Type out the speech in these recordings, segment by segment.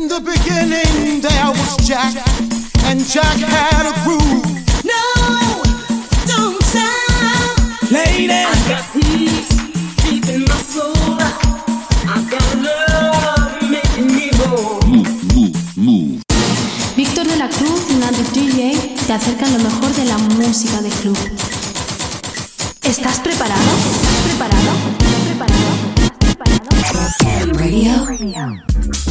In the beginning there was Jack, and Jack had a groove. No, don't stop. Lady, I got peace deep in my soul. I got love making me move. Víctor de la Cruz y Nandi DJ te acercan lo mejor de la música de club. ¿Estás preparado? ¿Estás preparado? ¿Estás preparado? ¿Estás preparado? Radio.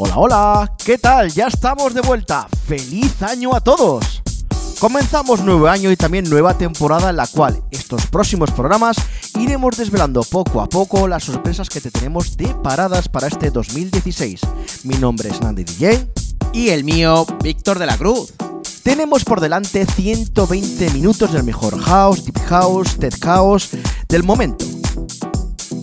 Hola, hola, ¿qué tal? Ya estamos de vuelta. ¡Feliz año a todos! Comenzamos nuevo año y también nueva temporada en la cual estos próximos programas iremos desvelando poco a poco las sorpresas que te tenemos deparadas para este 2016. Mi nombre es Nandi DJ. Y el mío, Víctor de la Cruz. Tenemos por delante 120 minutos del mejor house, deep house, tech house del momento.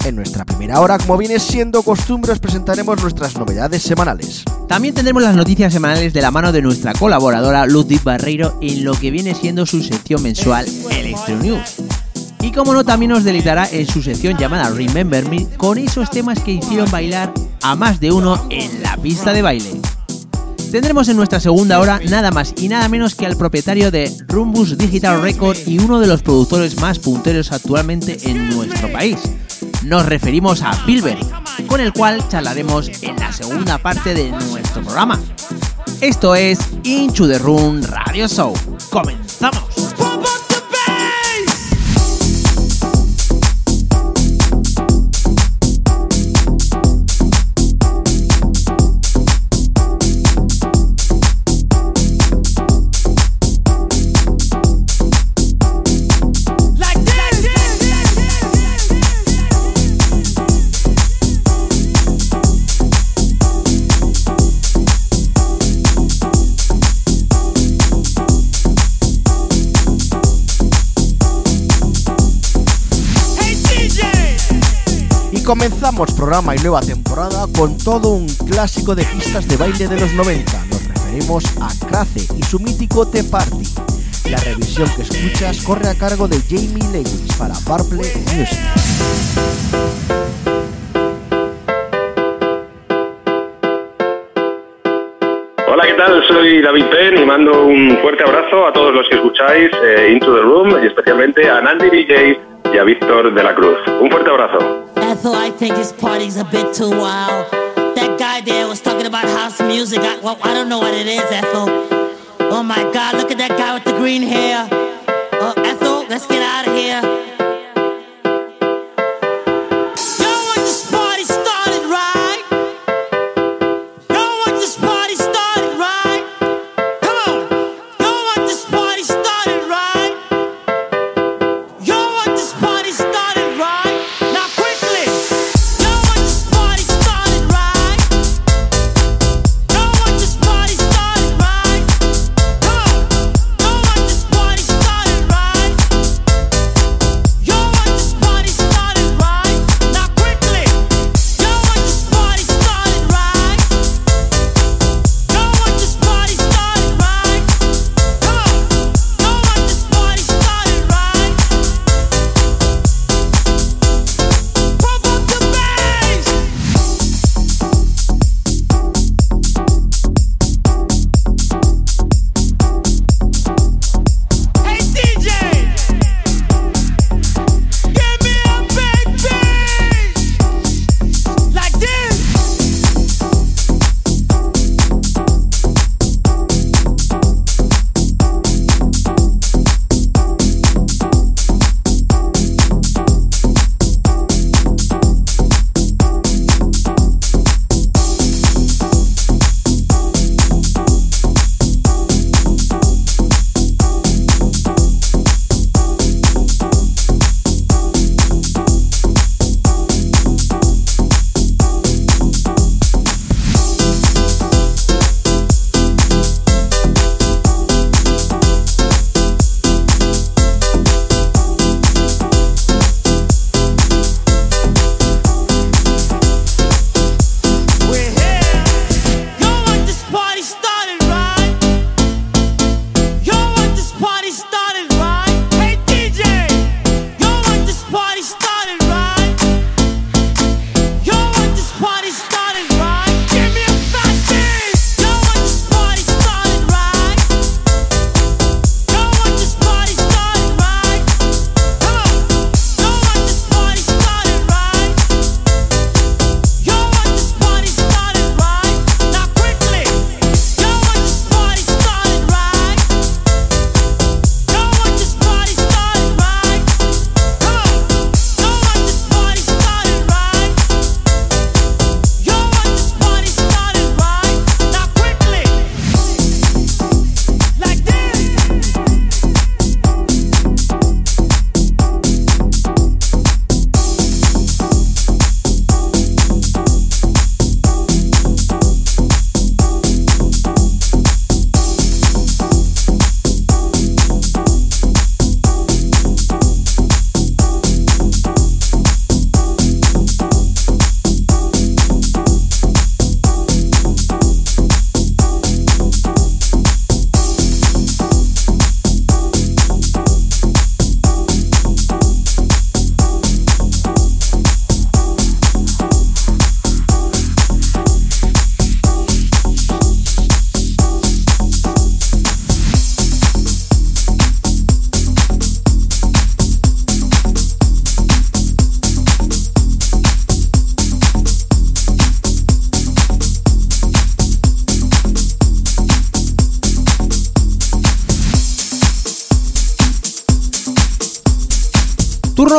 En nuestra primera hora, como viene siendo costumbre, os presentaremos nuestras novedades semanales. También tendremos las noticias semanales de la mano de nuestra colaboradora Ludwig Barreiro en lo que viene siendo su sección mensual Electro News. Y como no, también nos deleitará en su sección llamada Remember Me con esos temas que hicieron bailar a más de uno en la pista de baile. Tendremos en nuestra segunda hora nada más y nada menos que al propietario de Rumbus Digital Record y uno de los productores más punteros actualmente en nuestro país. Nos referimos a Bilber, con el cual charlaremos en la segunda parte de nuestro programa. Esto es Into the Room Radio Show. ¡Comenzamos! Comenzamos programa y nueva temporada con todo un clásico de pistas de baile de los 90. Nos referimos a Crace y su mítico The Party. La revisión que escuchas corre a cargo de Jamie Lewis para Purple Music. Hola, ¿qué tal? Soy David Penn y mando un fuerte abrazo a todos los que escucháis eh, Into the Room y especialmente a Nandi DJ y a Víctor de la Cruz. Un fuerte abrazo. Ethel, I think this party's a bit too wild. That guy there was talking about house music. I, well, I don't know what it is, Ethel. Oh my God, look at that guy with the green hair. Oh, Ethel, let's get out of here.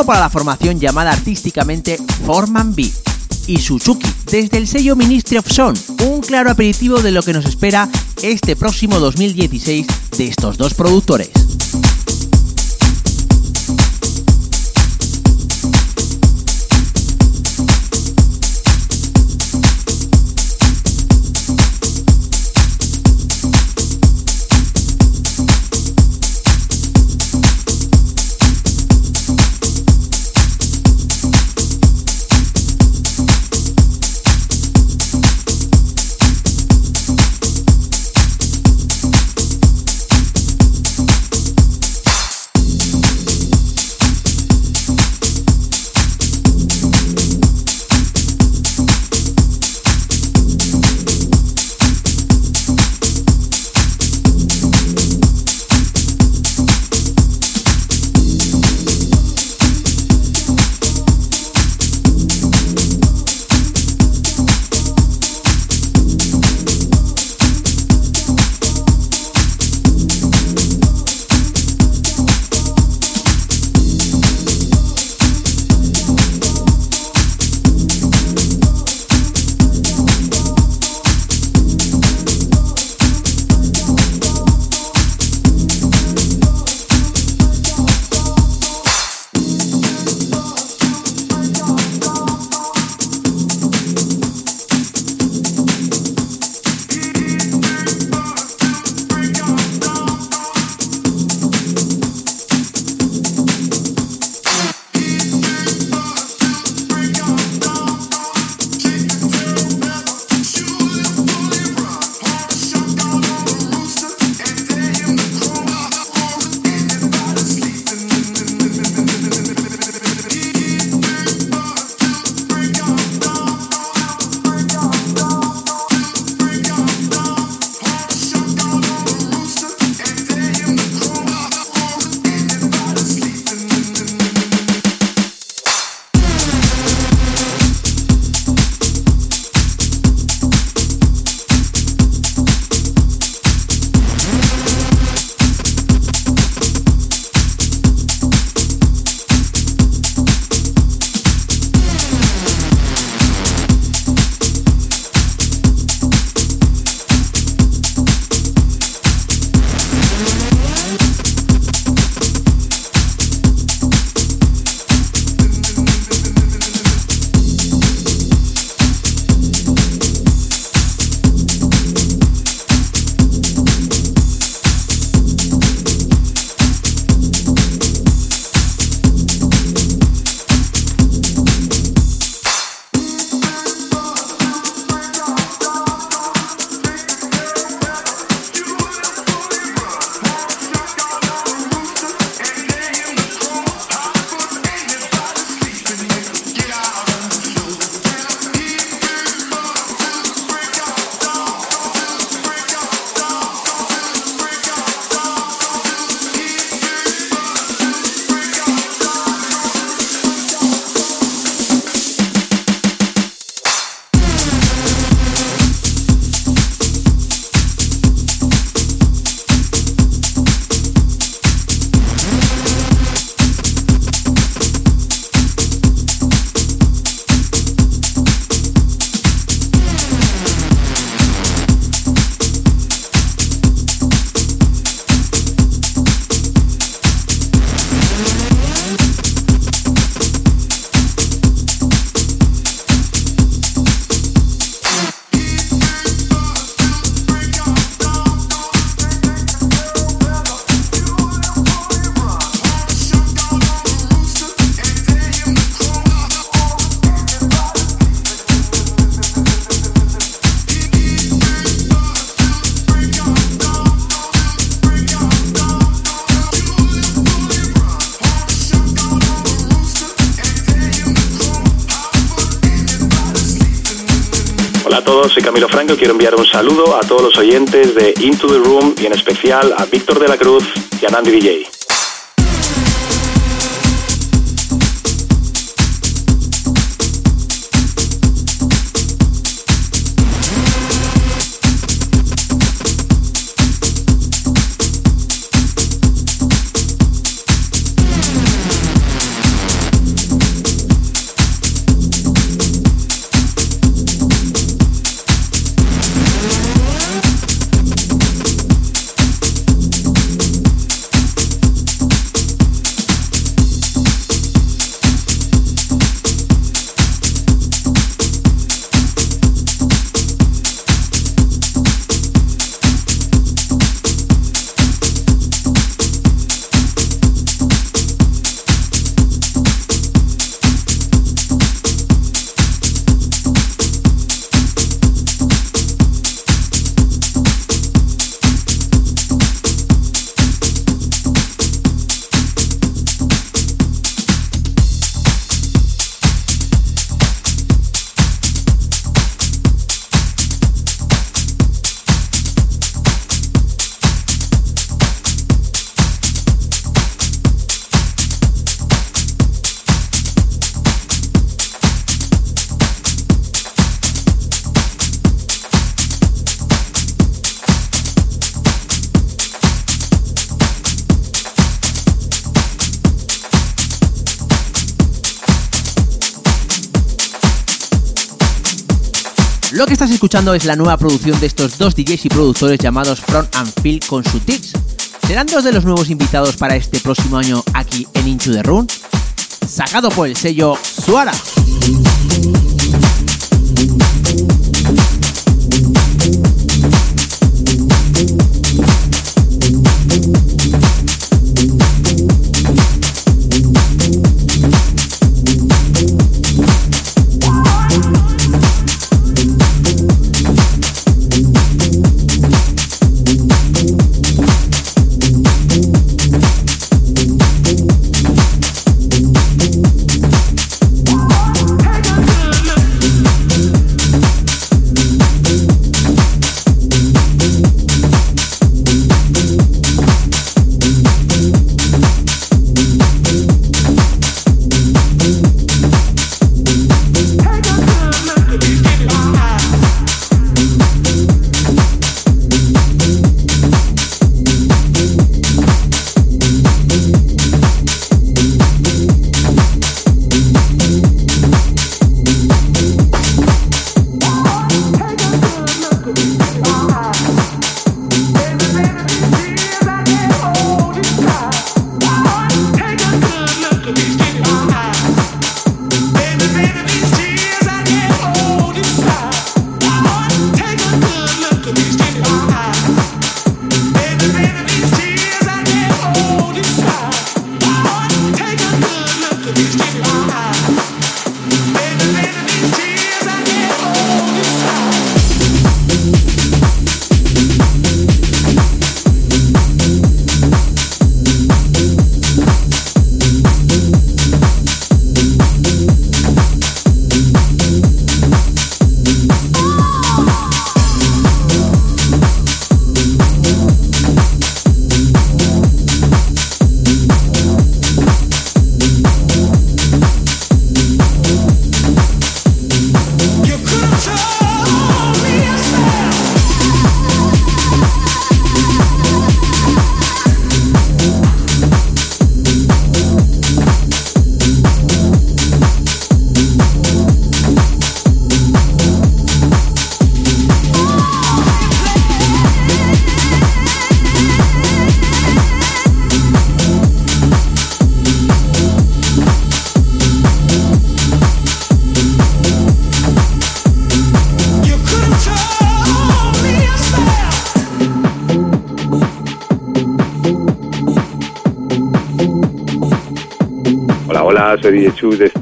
Para la formación llamada artísticamente Forman B y Suzuki desde el sello Ministry of Sound, un claro aperitivo de lo que nos espera este próximo 2016 de estos dos productores. Soy Camilo Franco y quiero enviar un saludo a todos los oyentes de Into the Room y en especial a Víctor de la Cruz y a Nandi DJ. Es la nueva producción de estos dos DJs y productores llamados Front and Feel con su tics. ¿Serán dos de los nuevos invitados para este próximo año aquí en Into the Room? Sacado por el sello Suara.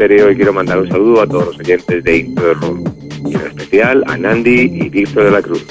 Estéreo y quiero mandar un saludo a todos los oyentes de Room, y en especial a Nandi y Víctor de la Cruz.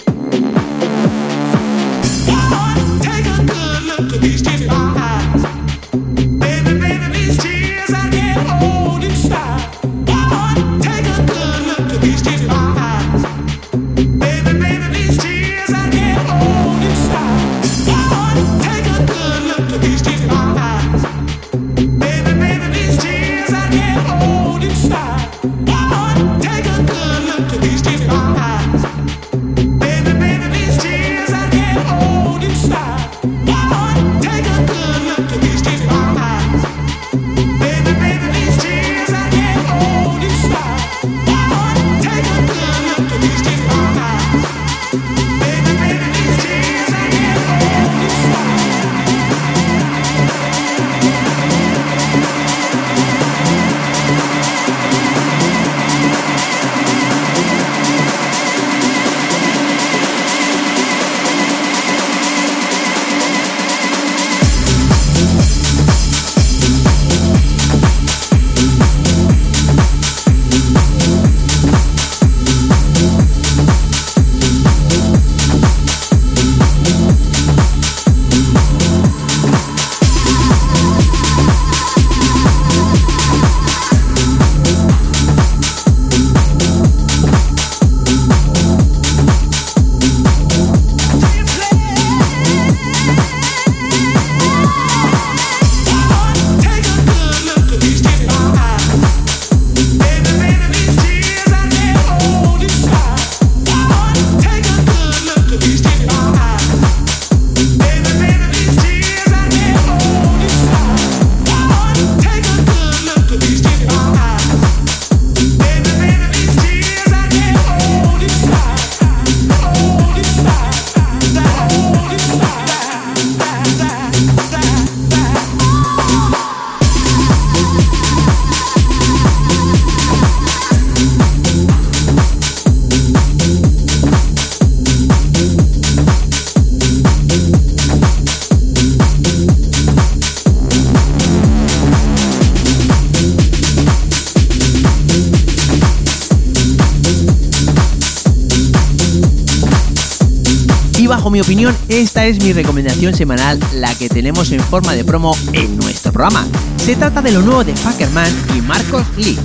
Es mi recomendación semanal, la que tenemos en forma de promo en nuestro programa. Se trata de lo nuevo de Packerman y Marcos Lee.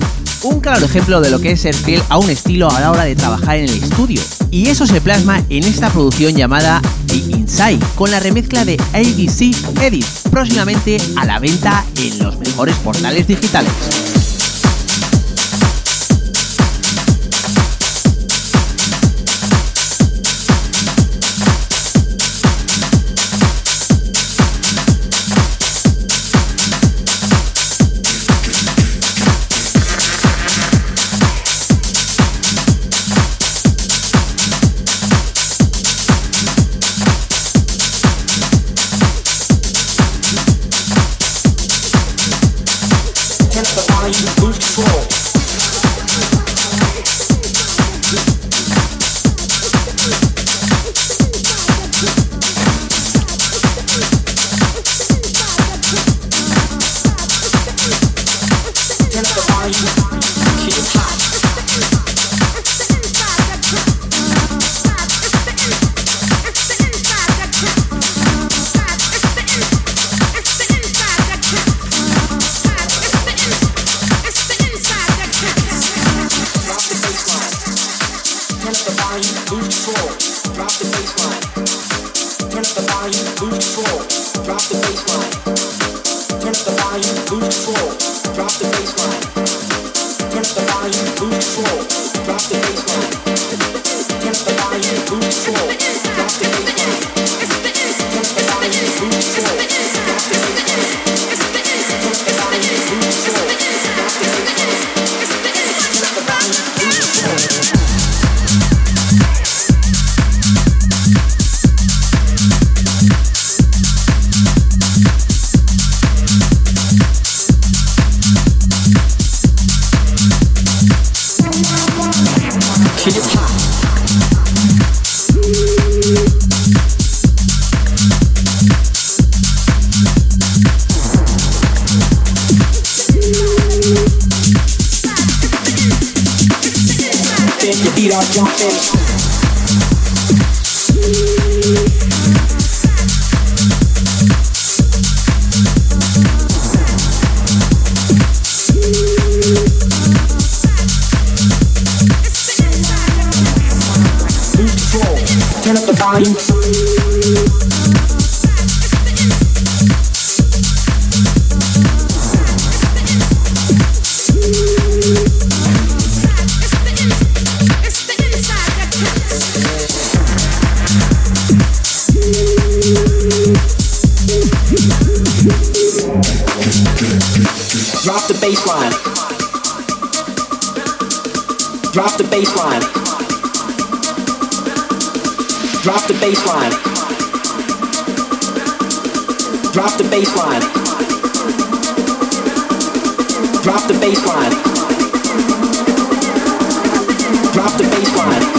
Un claro ejemplo de lo que es ser fiel a un estilo a la hora de trabajar en el estudio. Y eso se plasma en esta producción llamada The Inside, con la remezcla de ABC Edit, próximamente a la venta en los mejores portales digitales. bass. Drop the baseline. Drop the baseline. Drop the baseline.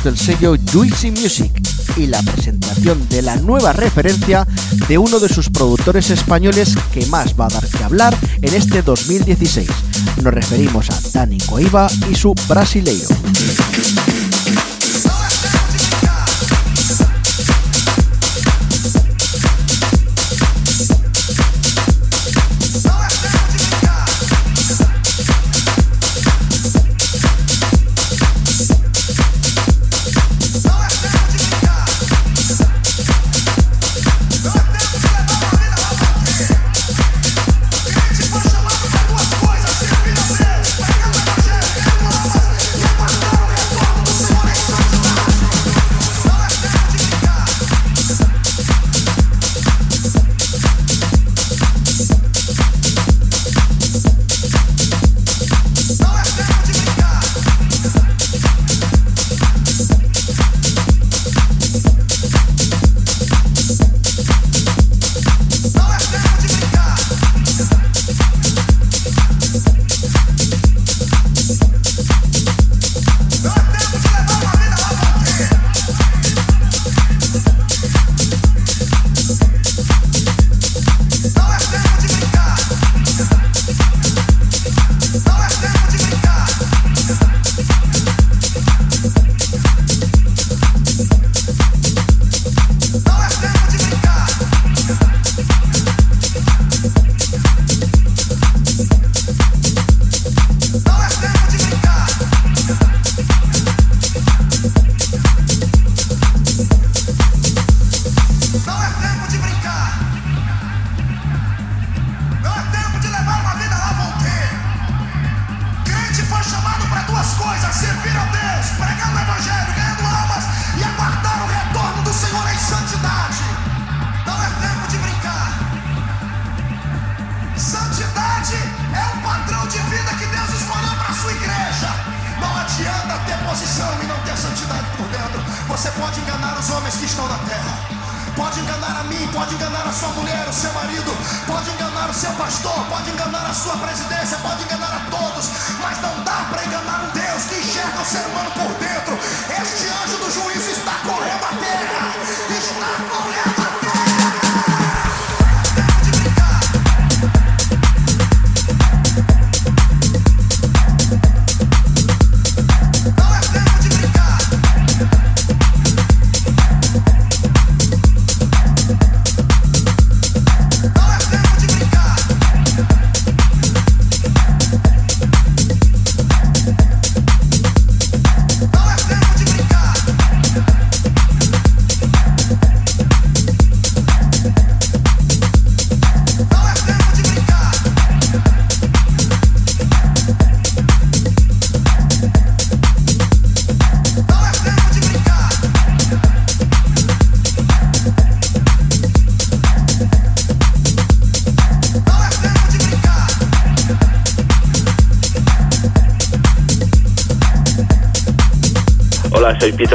del sello Juicy Music y la presentación de la nueva referencia de uno de sus productores españoles que más va a dar que hablar en este 2016. Nos referimos a Dani Coiva y su Brasileiro.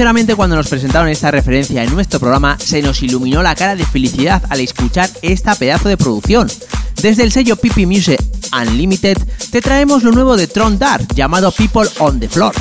Sinceramente cuando nos presentaron esta referencia en nuestro programa se nos iluminó la cara de felicidad al escuchar esta pedazo de producción. Desde el sello Pipi Music Unlimited te traemos lo nuevo de Tron Dark llamado People on the Floor.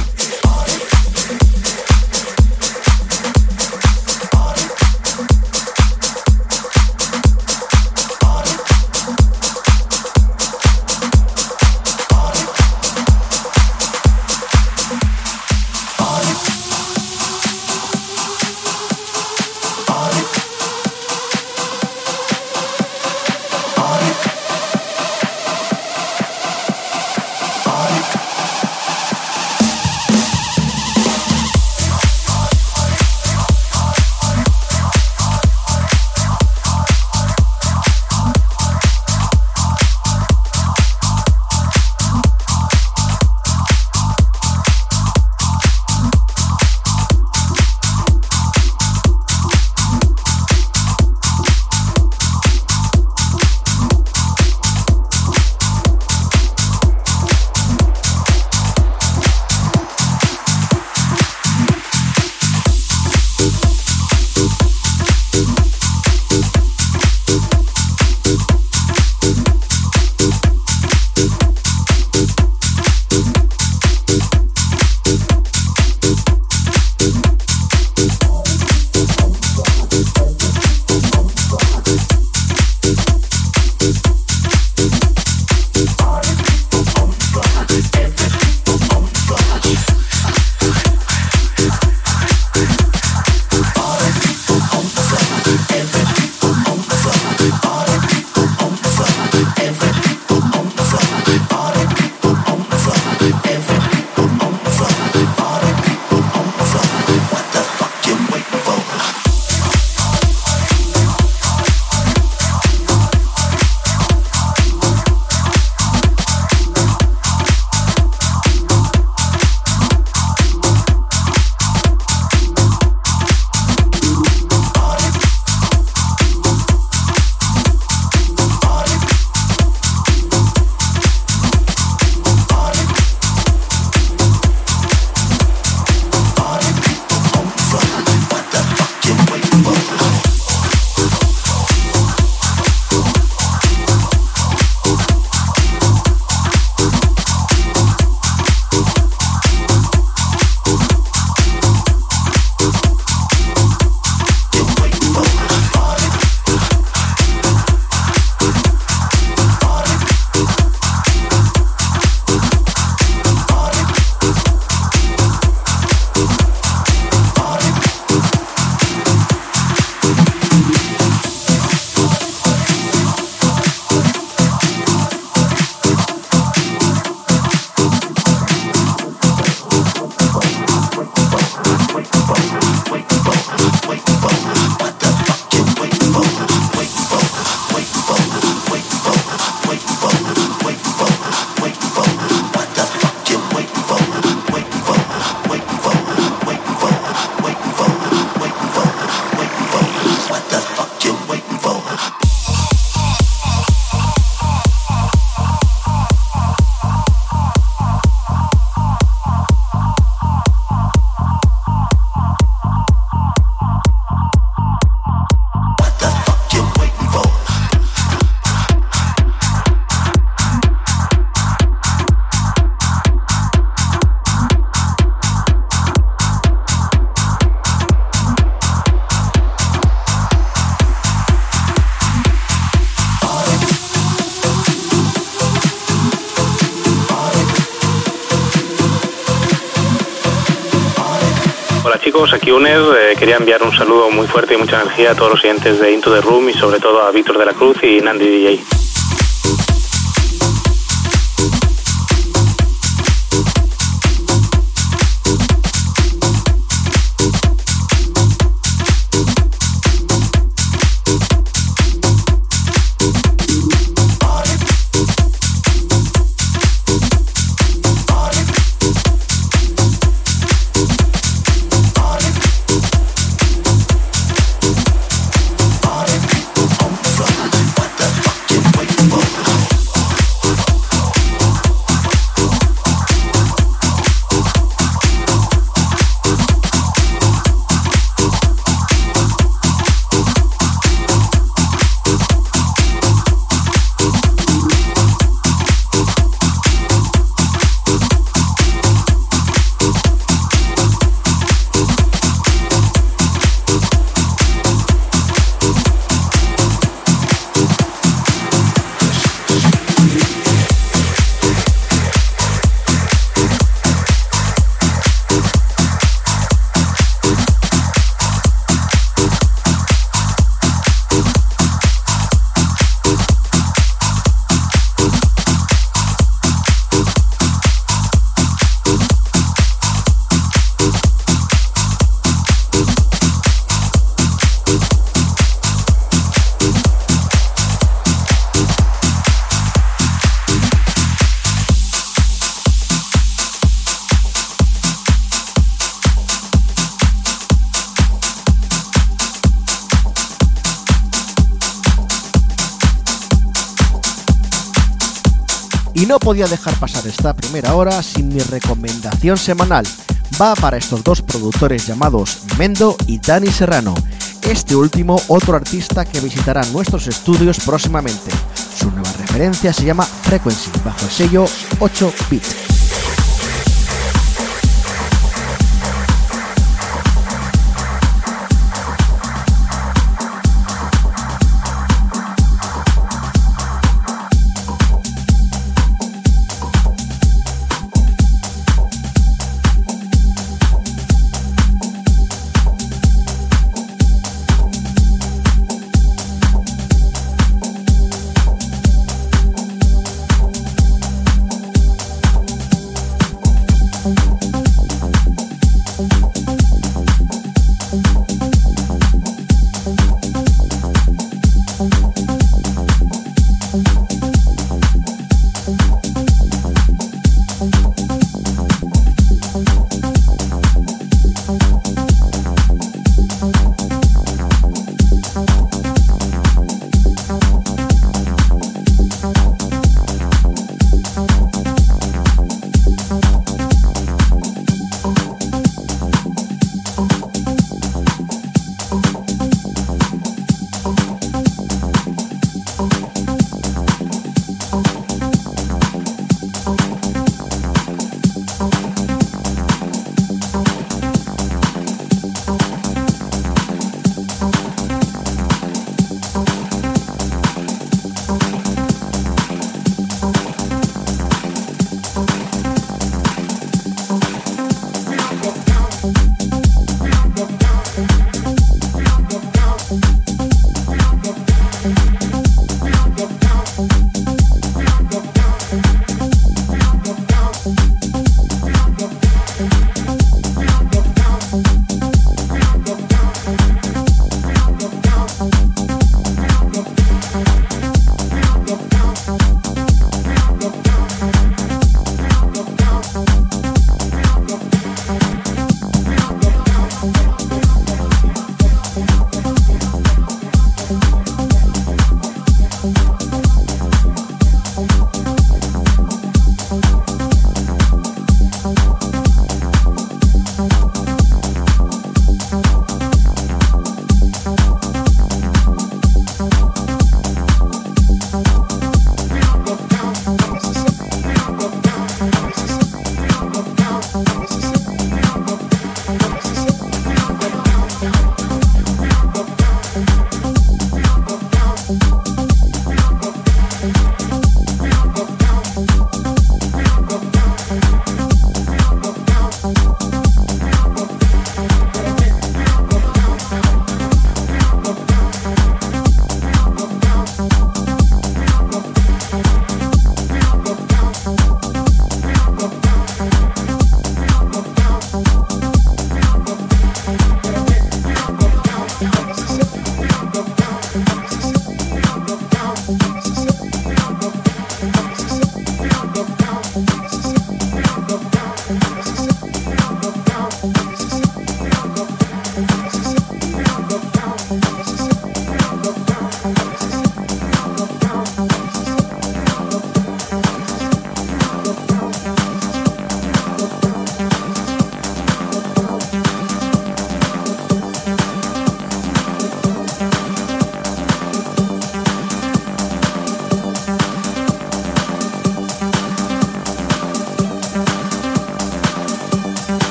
Quería enviar un saludo muy fuerte y mucha energía a todos los oyentes de Into the Room y sobre todo a Víctor de la Cruz y Nandi DJ. Podía dejar pasar esta primera hora sin mi recomendación semanal. Va para estos dos productores llamados Mendo y Dani Serrano. Este último, otro artista que visitará nuestros estudios próximamente. Su nueva referencia se llama Frequency, bajo el sello 8 Bit.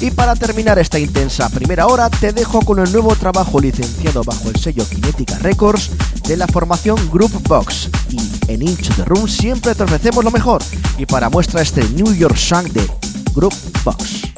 Y para terminar esta intensa primera hora, te dejo con el nuevo trabajo licenciado bajo el sello Kinetica Records de la formación Group Box. Y en Into the Room siempre te ofrecemos lo mejor. Y para muestra este New York Song de Group Box.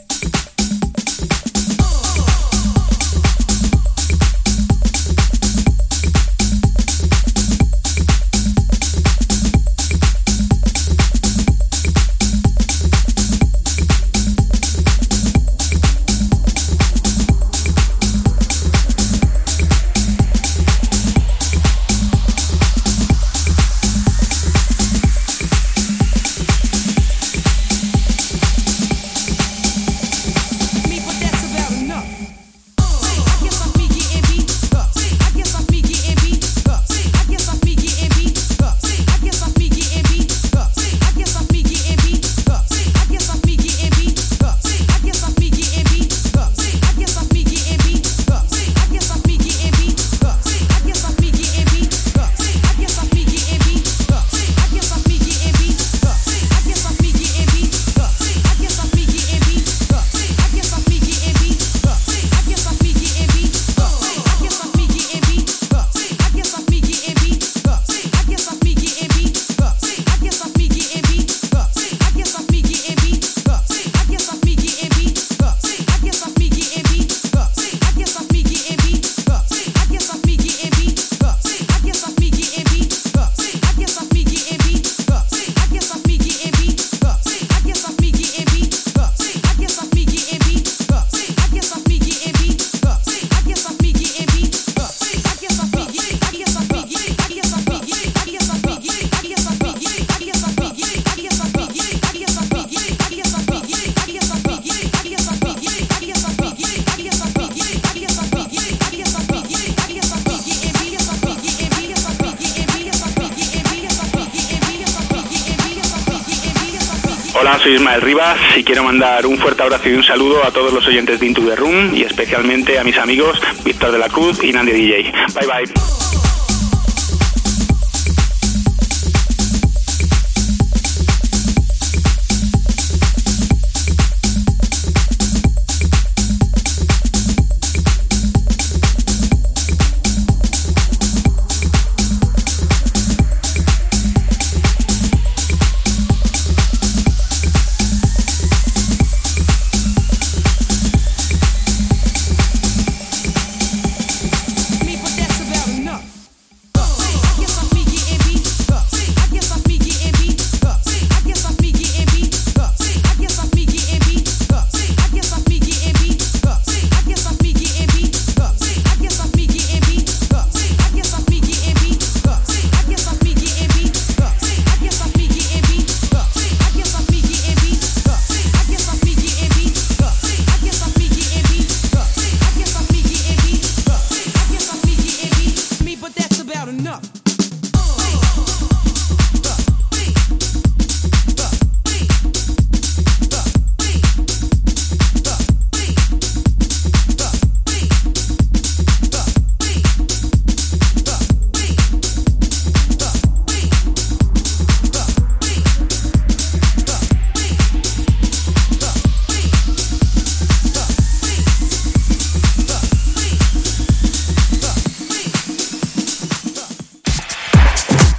Quiero mandar un fuerte abrazo y un saludo a todos los oyentes de Into the Room y especialmente a mis amigos Víctor de la Cruz y Nandy DJ. Bye bye.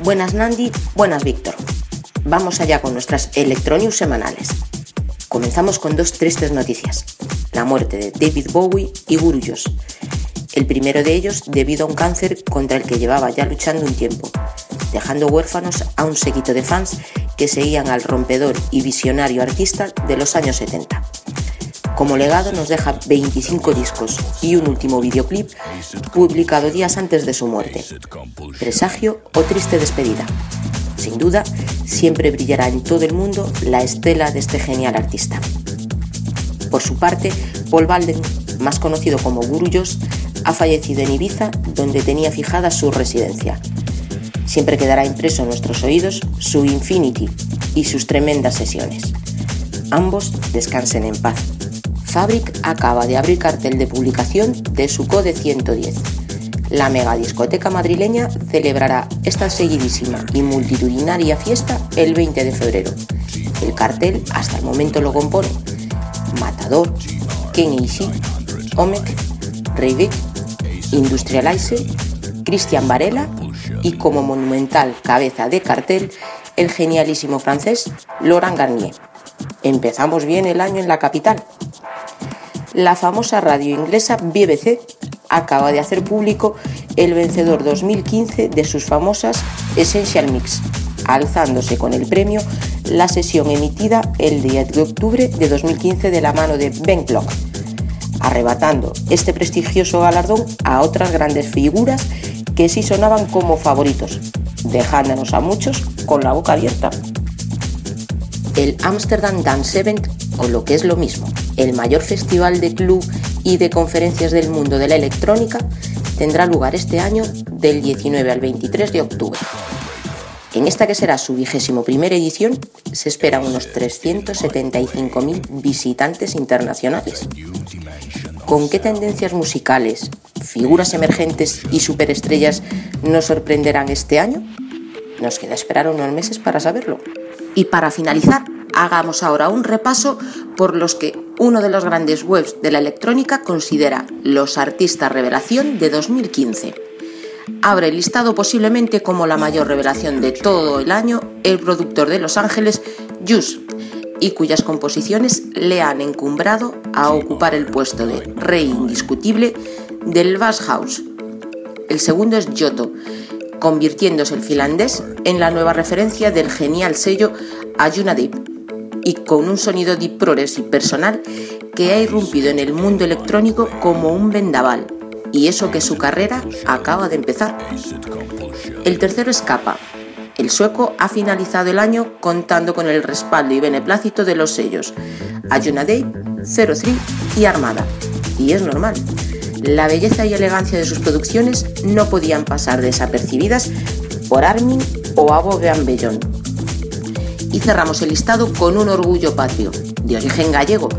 Buenas Nandi, buenas Víctor. Vamos allá con nuestras Electronews semanales. Comenzamos con dos tristes noticias. La muerte de David Bowie y Guru Josh. El primero de ellos debido a un cáncer contra el que llevaba ya luchando un tiempo, dejando huérfanos a un séquito de fans que seguían al rompedor y visionario artista de los años 70. Como legado nos deja 25 discos y un último videoclip publicado días antes de su muerte. Presagio o triste despedida. Sin duda, siempre brillará en todo el mundo la estela de este genial artista. Por su parte, Paul Balden, más conocido como Guru Josh, ha fallecido en Ibiza, donde tenía fijada su residencia. Siempre quedará impreso en nuestros oídos su Infinity y sus tremendas sesiones. Ambos descansen en paz. Fabric acaba de abrir cartel de publicación de su Code 110. La mega discoteca madrileña celebrará esta seguidísima y multitudinaria fiesta el 20 de febrero. El cartel hasta el momento lo compone Matador, Ken Ishi, Omek, Reivik, Industrialize, Cristian Varela y como monumental cabeza de cartel el genialísimo francés Laurent Garnier. Empezamos bien el año en la capital. La famosa radio inglesa BBC acaba de hacer público el vencedor 2015 de sus famosas Essential Mix, alzándose con el premio la sesión emitida el 10 de octubre de 2015 de la mano de Ben Clock, arrebatando este prestigioso galardón a otras grandes figuras que sí sonaban como favoritos, dejándonos a muchos con la boca abierta. El Amsterdam Dance Event, o lo que es lo mismo, el mayor festival de club y de conferencias del mundo de la electrónica, tendrá lugar este año del 19 al 23 de octubre. En esta que será su vigésimo primera edición, se esperan unos 375.000 visitantes internacionales. ¿Con qué tendencias musicales, figuras emergentes y superestrellas nos sorprenderán este año? Nos queda esperar unos meses para saberlo. Y para finalizar, hagamos ahora un repaso por los que uno de los grandes webs de la electrónica considera los artistas revelación de 2015. Abre el listado posiblemente como la mayor revelación de todo el año el productor de Los Ángeles, Juice, y cuyas composiciones le han encumbrado a ocupar el puesto de rey indiscutible del Bass House. El segundo es Giotto, convirtiéndose el finlandés en la nueva referencia del genial sello Ayuna Deep y con un sonido deep progressive personal que ha irrumpido en el mundo electrónico como un vendaval, y eso que su carrera acaba de empezar. El tercero escapa. El sueco ha finalizado el año contando con el respaldo y beneplácito de los sellos Ayuna Day, 03 y Armada. Y es normal. La belleza y elegancia de sus producciones no podían pasar desapercibidas por Armin o Abovean Bellón. Y cerramos el listado con un orgullo patrio, de origen gallego,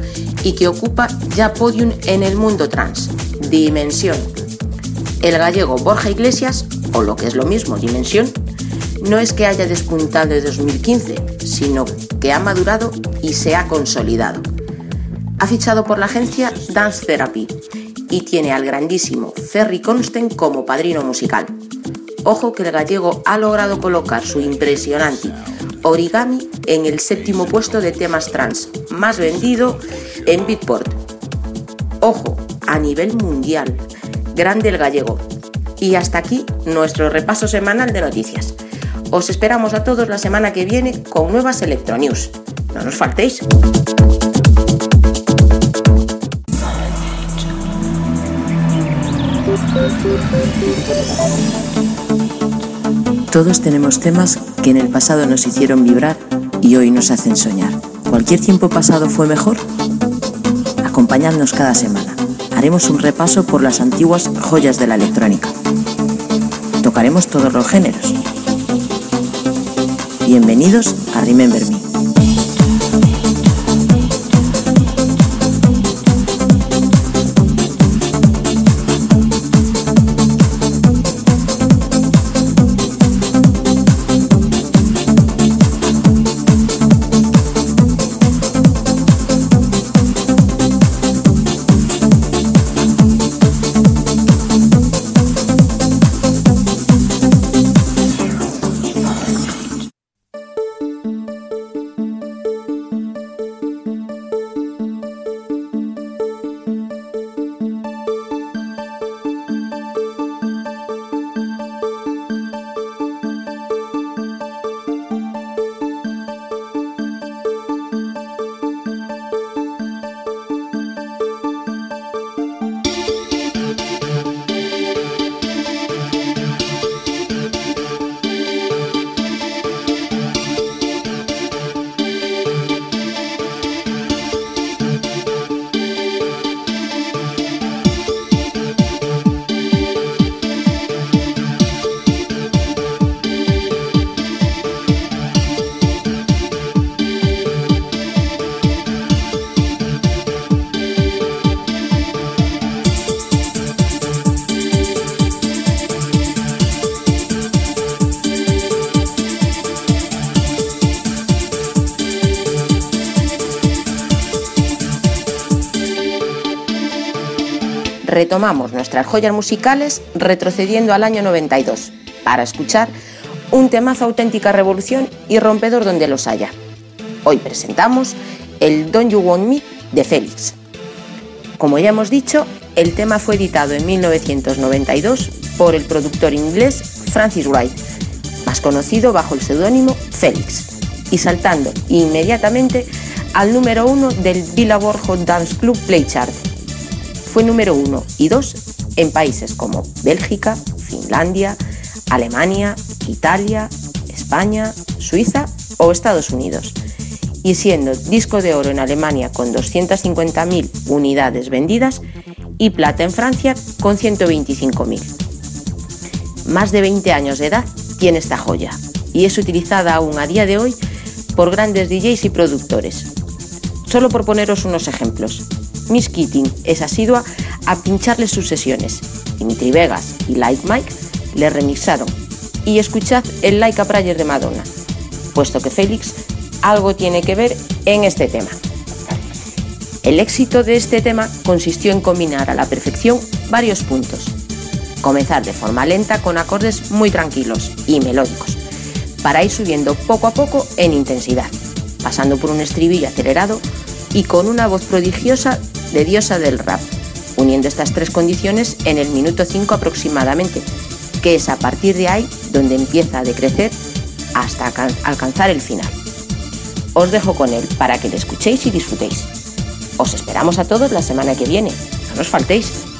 y que ocupa ya podium en el mundo trans, Dimensión. El gallego Borja Iglesias, o lo que es lo mismo, Dimensión, no es que haya despuntado en 2015, sino que ha madurado y se ha consolidado. Ha fichado por la agencia Dance Therapy y tiene al grandísimo Ferry Consten como padrino musical. Ojo que el gallego ha logrado colocar su impresionante Origami en el séptimo puesto de temas trans más vendido en Beatport. Ojo, a nivel mundial. Grande el gallego. Y hasta aquí nuestro repaso semanal de noticias. Os esperamos a todos la semana que viene con nuevas Electronews. No nos faltéis. Todos tenemos temas que en el pasado nos hicieron vibrar y hoy nos hacen soñar. ¿Cualquier tiempo pasado fue mejor? Acompañadnos cada semana. Haremos un repaso por las antiguas joyas de la electrónica. tocaremos todos los géneros. Bienvenidos a Remember Me. Joyas musicales retrocediendo al año 92 para escuchar un temazo auténtica revolución y rompedor donde los haya. Hoy presentamos el Don't You Want Me de Félix. Como ya hemos dicho, el tema fue editado en 1992 por el productor inglés Francis Wright, más conocido bajo el seudónimo Félix, y saltando inmediatamente al número uno del Billboard Hot Dance Club Play Chart fue número uno y dos en países como Bélgica, Finlandia, Alemania, Italia, España, Suiza o Estados Unidos. Y siendo disco de oro en Alemania con 250.000 unidades vendidas y plata en Francia con 125.000. Más de 20 años de edad tiene esta joya y es utilizada aún a día de hoy por grandes DJs y productores. Solo por poneros unos ejemplos. Miss Keating es asidua a pincharle sus sesiones. Dimitri Vegas y Like Mike le remixaron. Y escuchad el Like a Prayer de Madonna, puesto que Félix algo tiene que ver en este tema. El éxito de este tema consistió en combinar a la perfección varios puntos. Comenzar de forma lenta con acordes muy tranquilos y melódicos, para ir subiendo poco a poco en intensidad, pasando por un estribillo acelerado y con una voz prodigiosa de diosa del rap, uniendo estas tres condiciones en el minuto 5 aproximadamente, que es a partir de ahí donde empieza a decrecer hasta alcanzar el final. Os dejo con él para que le escuchéis y disfrutéis. Os esperamos a todos la semana que viene. No nos faltéis.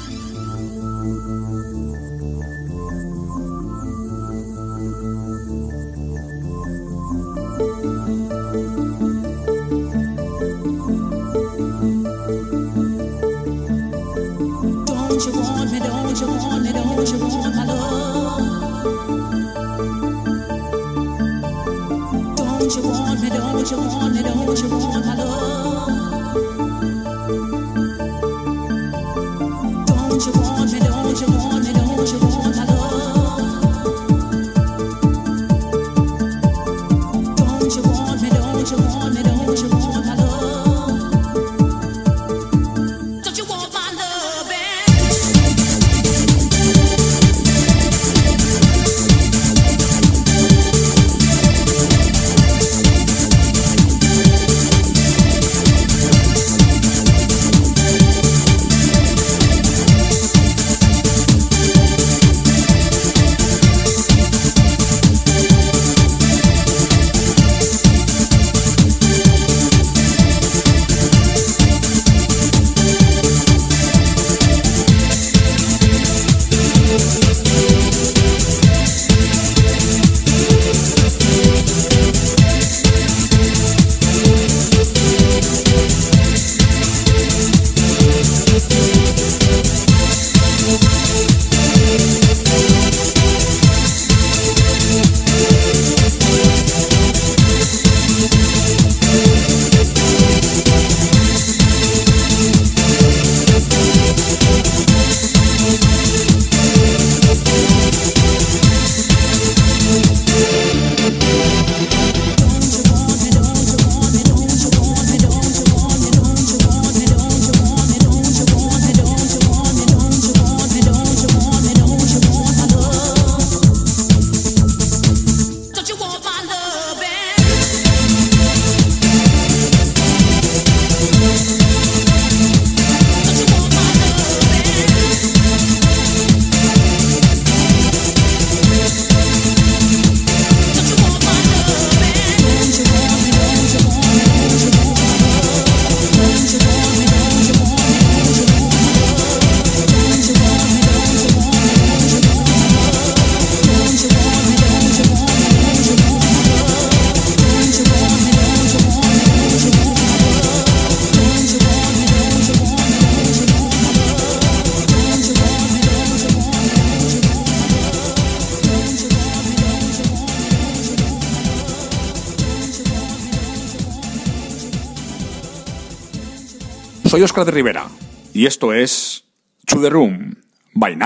Soy Oscar de Rivera y esto es To The Room, by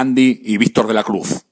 y Víctor de la Cruz.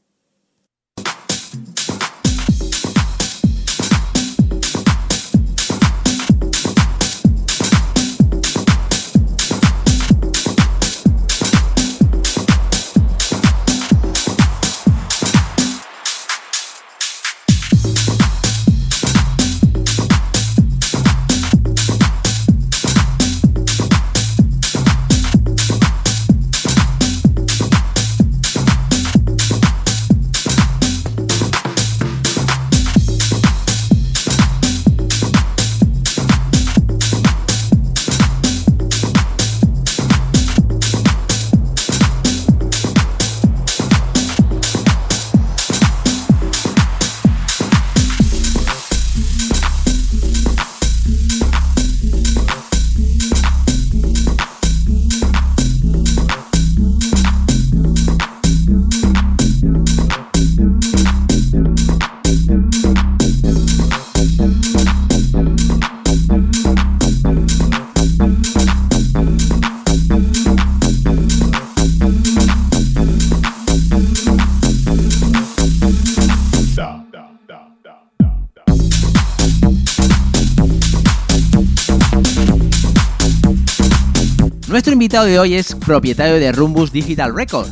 Invitado de hoy es propietario de Rumbus Digital Record,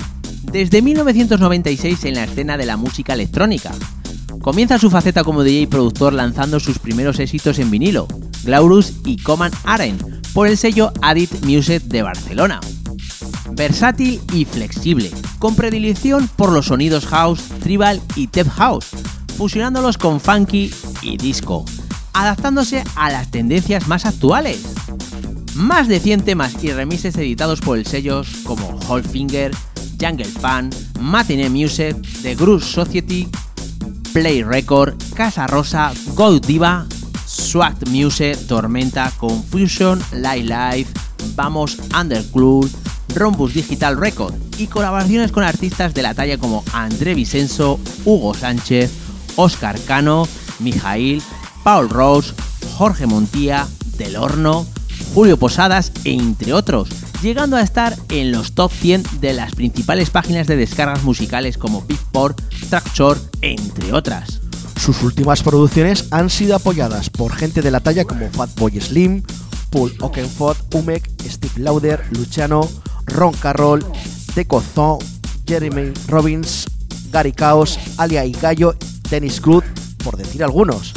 desde 1996 en la escena de la música electrónica. Comienza su faceta como DJ y productor lanzando sus primeros éxitos en vinilo, Glaurus y Command Aren, por el sello Adit Music de Barcelona. Versátil y flexible, con predilección por los sonidos house, tribal y tech house, fusionándolos con funky y disco, adaptándose a las tendencias más actuales. Más de 100 temas y remixes editados por el sellos como Finger, Jungle Fan, Matinee Music, The Groove Society, Play Record, Casa Rosa, Gold Diva, Swag Music, Tormenta, Confusion, Light Life, Vamos Underclub, Rombus Digital Record y colaboraciones con artistas de la talla como André Vicenzo, Hugo Sánchez, Oscar Cano, Mijail, Paul Rose, Jorge Montía, Del Horno, Julio Posadas entre otros, llegando a estar en los top 100 de las principales páginas de descargas musicales como Beatport, Trackshore, entre otras. Sus últimas producciones han sido apoyadas por gente de la talla como Fatboy Slim, Paul Oakenfold, Umek, Steve Lauder, Luciano, Ron Carroll, Deco Jeremy Robbins, Gary Chaos, Alia y Gallo, Dennis Cruz, por decir algunos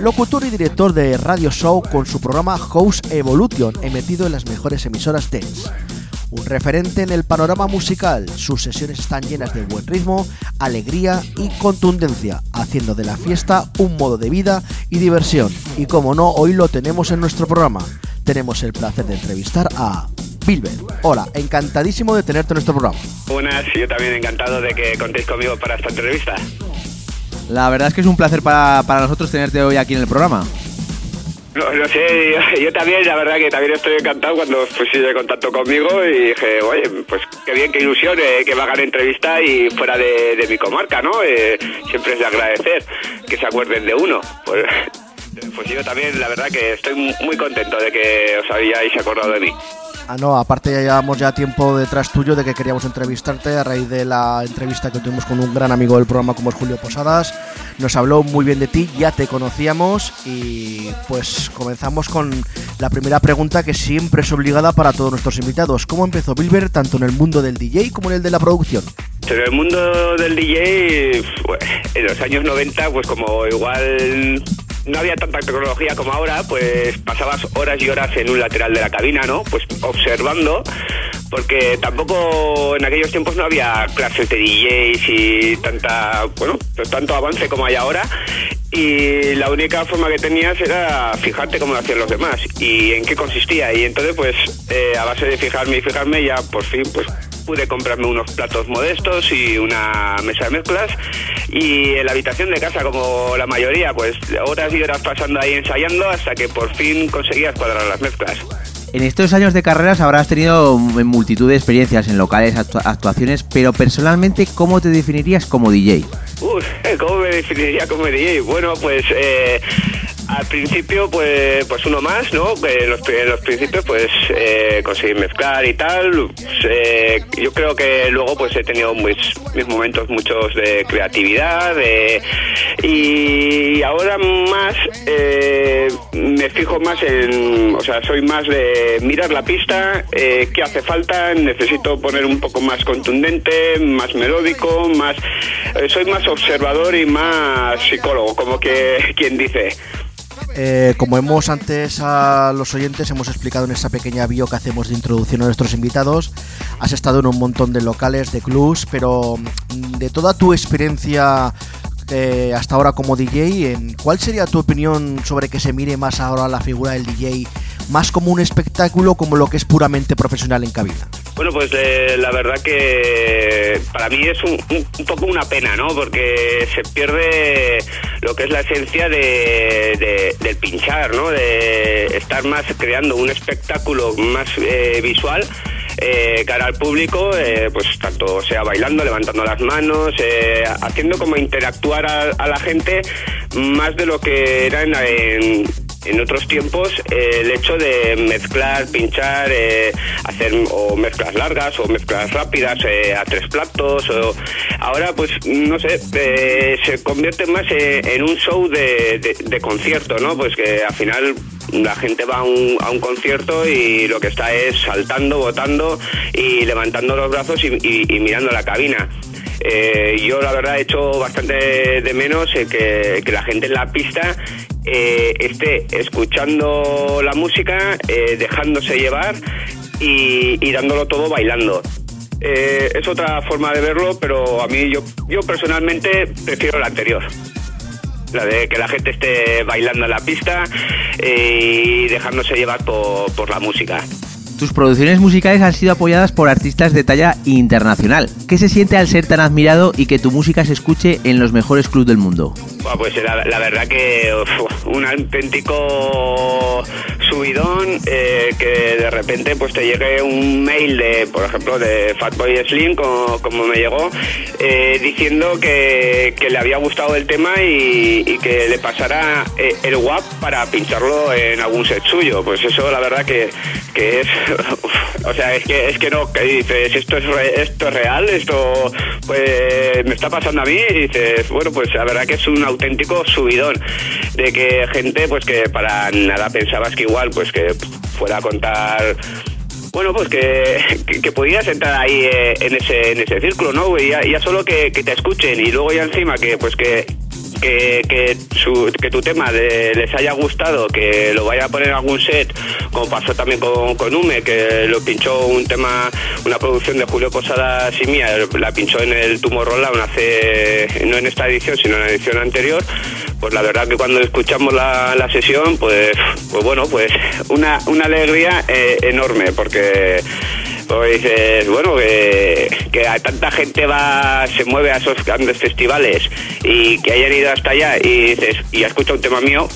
locutor y director de radio show con su programa House Evolution, emitido en las mejores emisoras dance. Un referente en el panorama musical, sus sesiones están llenas de buen ritmo, alegría y contundencia, haciendo de la fiesta un modo de vida y diversión. Y como no, hoy lo tenemos en nuestro programa. Tenemos el placer de entrevistar a Bilber. Hola, encantadísimo de tenerte en nuestro programa. Buenas, yo también encantado de que contéis conmigo para esta entrevista. La verdad es que es un placer para, para nosotros tenerte hoy aquí en el programa. No, no sé, yo, también, la verdad que también estoy encantado cuando pusiste contacto conmigo y dije, oye, pues qué bien, qué ilusión eh, que me hagan entrevista y fuera de, de mi comarca, ¿no? Eh, siempre es de agradecer que se acuerden de uno. Pues, pues yo también, la verdad que estoy muy contento de que os habíais acordado de mí. Ah, no, aparte ya llevamos ya tiempo detrás tuyo de que queríamos entrevistarte a raíz de la entrevista que tuvimos con un gran amigo del programa como es Julio Posadas. Nos habló muy bien de ti, ya te conocíamos y pues comenzamos con la primera pregunta que siempre es obligada para todos nuestros invitados. ¿Cómo empezó Bilber tanto en el mundo del DJ como en el de la producción? En el mundo del DJ, pues, en los años 90, pues como igual no había tanta tecnología como ahora, pues pasabas horas y horas en un lateral de la cabina, ¿no? Pues observando, porque tampoco en aquellos tiempos no había clases de DJs y tanta, bueno, tanto avance como hay ahora. Y la única forma que tenías era fijarte cómo lo hacían los demás y en qué consistía. Y entonces, pues, eh, a base de fijarme y fijarme, ya por fin, pues pude comprarme unos platos modestos y una mesa de mezclas y en la habitación de casa como la mayoría pues horas y horas pasando ahí ensayando hasta que por fin conseguías cuadrar las mezclas. En estos años de carreras habrás tenido multitud de experiencias en locales, actu actuaciones, pero personalmente, ¿cómo te definirías como DJ? ¿cómo me definiría como DJ? Bueno, pues eh, al principio, pues, pues uno más, ¿no? Que En los, principios, pues eh, conseguir mezclar y tal. Eh, yo creo que luego, pues he tenido mis, mis momentos muchos de creatividad. de- y ahora más eh, me fijo más en, o sea, soy más de mirar la pista, eh, qué hace falta, necesito poner un poco más contundente, más melódico, más, eh, soy más observador y más psicólogo, como que quien dice. Eh, como hemos antes a los oyentes hemos explicado en esta pequeña bio que hacemos de introducción a nuestros invitados, has estado en un montón de locales, de clubs, pero mm, de toda tu experiencia eh, hasta ahora como DJ, ¿en ¿cuál sería tu opinión sobre que se mire más ahora la figura del DJ más como un espectáculo como lo que es puramente profesional en cabina? Bueno, pues eh, la verdad que para mí es un, un- un poco una pena, ¿no? Porque se pierde lo que es la esencia de, de- del pinchar, ¿no? De estar más creando un espectáculo más eh, visual. Eh, cara al público, eh, pues tanto sea bailando, levantando las manos, eh, haciendo como interactuar a, a la gente más de lo que era en, en- en otros tiempos eh, el hecho de mezclar, pinchar, eh, hacer o mezclas largas o mezclas rápidas eh, a tres platos. O, ahora, pues, no sé, eh, se convierte más eh, en un show de, concierto, ¿no? Pues que al final la gente va a un, a un concierto y lo que está es saltando, botando y levantando los brazos y mirando la cabina. Eh, yo la verdad he hecho bastante de menos que, la gente en la pista eh, esté escuchando la música, eh, dejándose llevar y, y dándolo todo bailando. Eh, es otra forma de verlo, pero a mí yo, yo personalmente prefiero la anterior. La de que la gente esté bailando en la pista eh, y dejándose llevar por, por la música. Tus producciones musicales han sido apoyadas por artistas de talla internacional. ¿Qué se siente al ser tan admirado y que tu música se escuche en los mejores clubs del mundo? Pues la, verdad que un auténtico subidón eh, que de repente pues te llegue un mail de, por ejemplo, de Fatboy Slim, como, como me llegó, eh, diciendo que, que le había gustado el tema y, que le pasara eh, el WAP para pincharlo en algún set suyo. Pues eso la verdad que, que es, o sea, es que es que no, que dices, esto es re- esto es real, esto pues me está pasando a mí y dices, bueno, pues la verdad que es un auténtico subidón de que gente pues que para nada pensabas que igual pues que fuera a contar bueno, pues que, que, que pudieras entrar ahí eh, en ese en ese círculo, ¿no? Ya solo que, que te escuchen y luego ya encima que pues que que, que, su- que tu tema les haya gustado, que lo vaya a poner en algún set, como pasó también con, con Ume, que lo pinchó un tema, una producción de Julio Posadas y mía, la pinchó en el Tomorrowland hace, no en esta edición, sino en la edición anterior, pues la verdad que cuando escuchamos la, la sesión, pues, pues bueno, pues una, una alegría eh, enorme, porque pues dices, bueno, que, que a tanta gente va, se mueve a esos grandes festivales y que hayan ido hasta allá y dices, y ha escuchado un tema mío,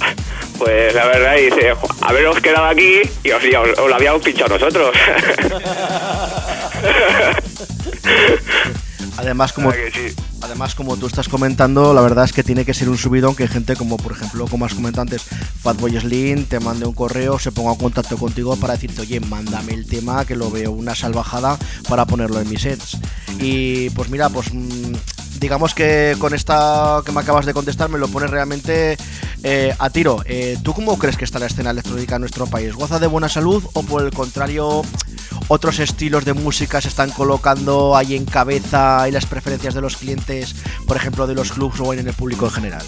pues la verdad dice, haberos quedado aquí y os, os- os lo habíamos pinchado nosotros. Además, como, además, como tú estás comentando, la verdad es que tiene que ser un subidón que gente como, por ejemplo, como has comentado antes, Fatboy Slim, te mande un correo, se ponga en contacto contigo para decirte, oye, mándame el tema, que lo veo una salvajada para ponerlo en mis sets. Y pues mira, pues mm, digamos que con esta que me acabas de contestar me lo pones realmente eh, a tiro. Eh, ¿Tú cómo crees que está la escena electrónica en nuestro país? ¿Goza de buena salud o por el contrario otros estilos de música se están colocando ahí en cabeza y las preferencias de los clientes, por ejemplo, de los clubs o en el público en general?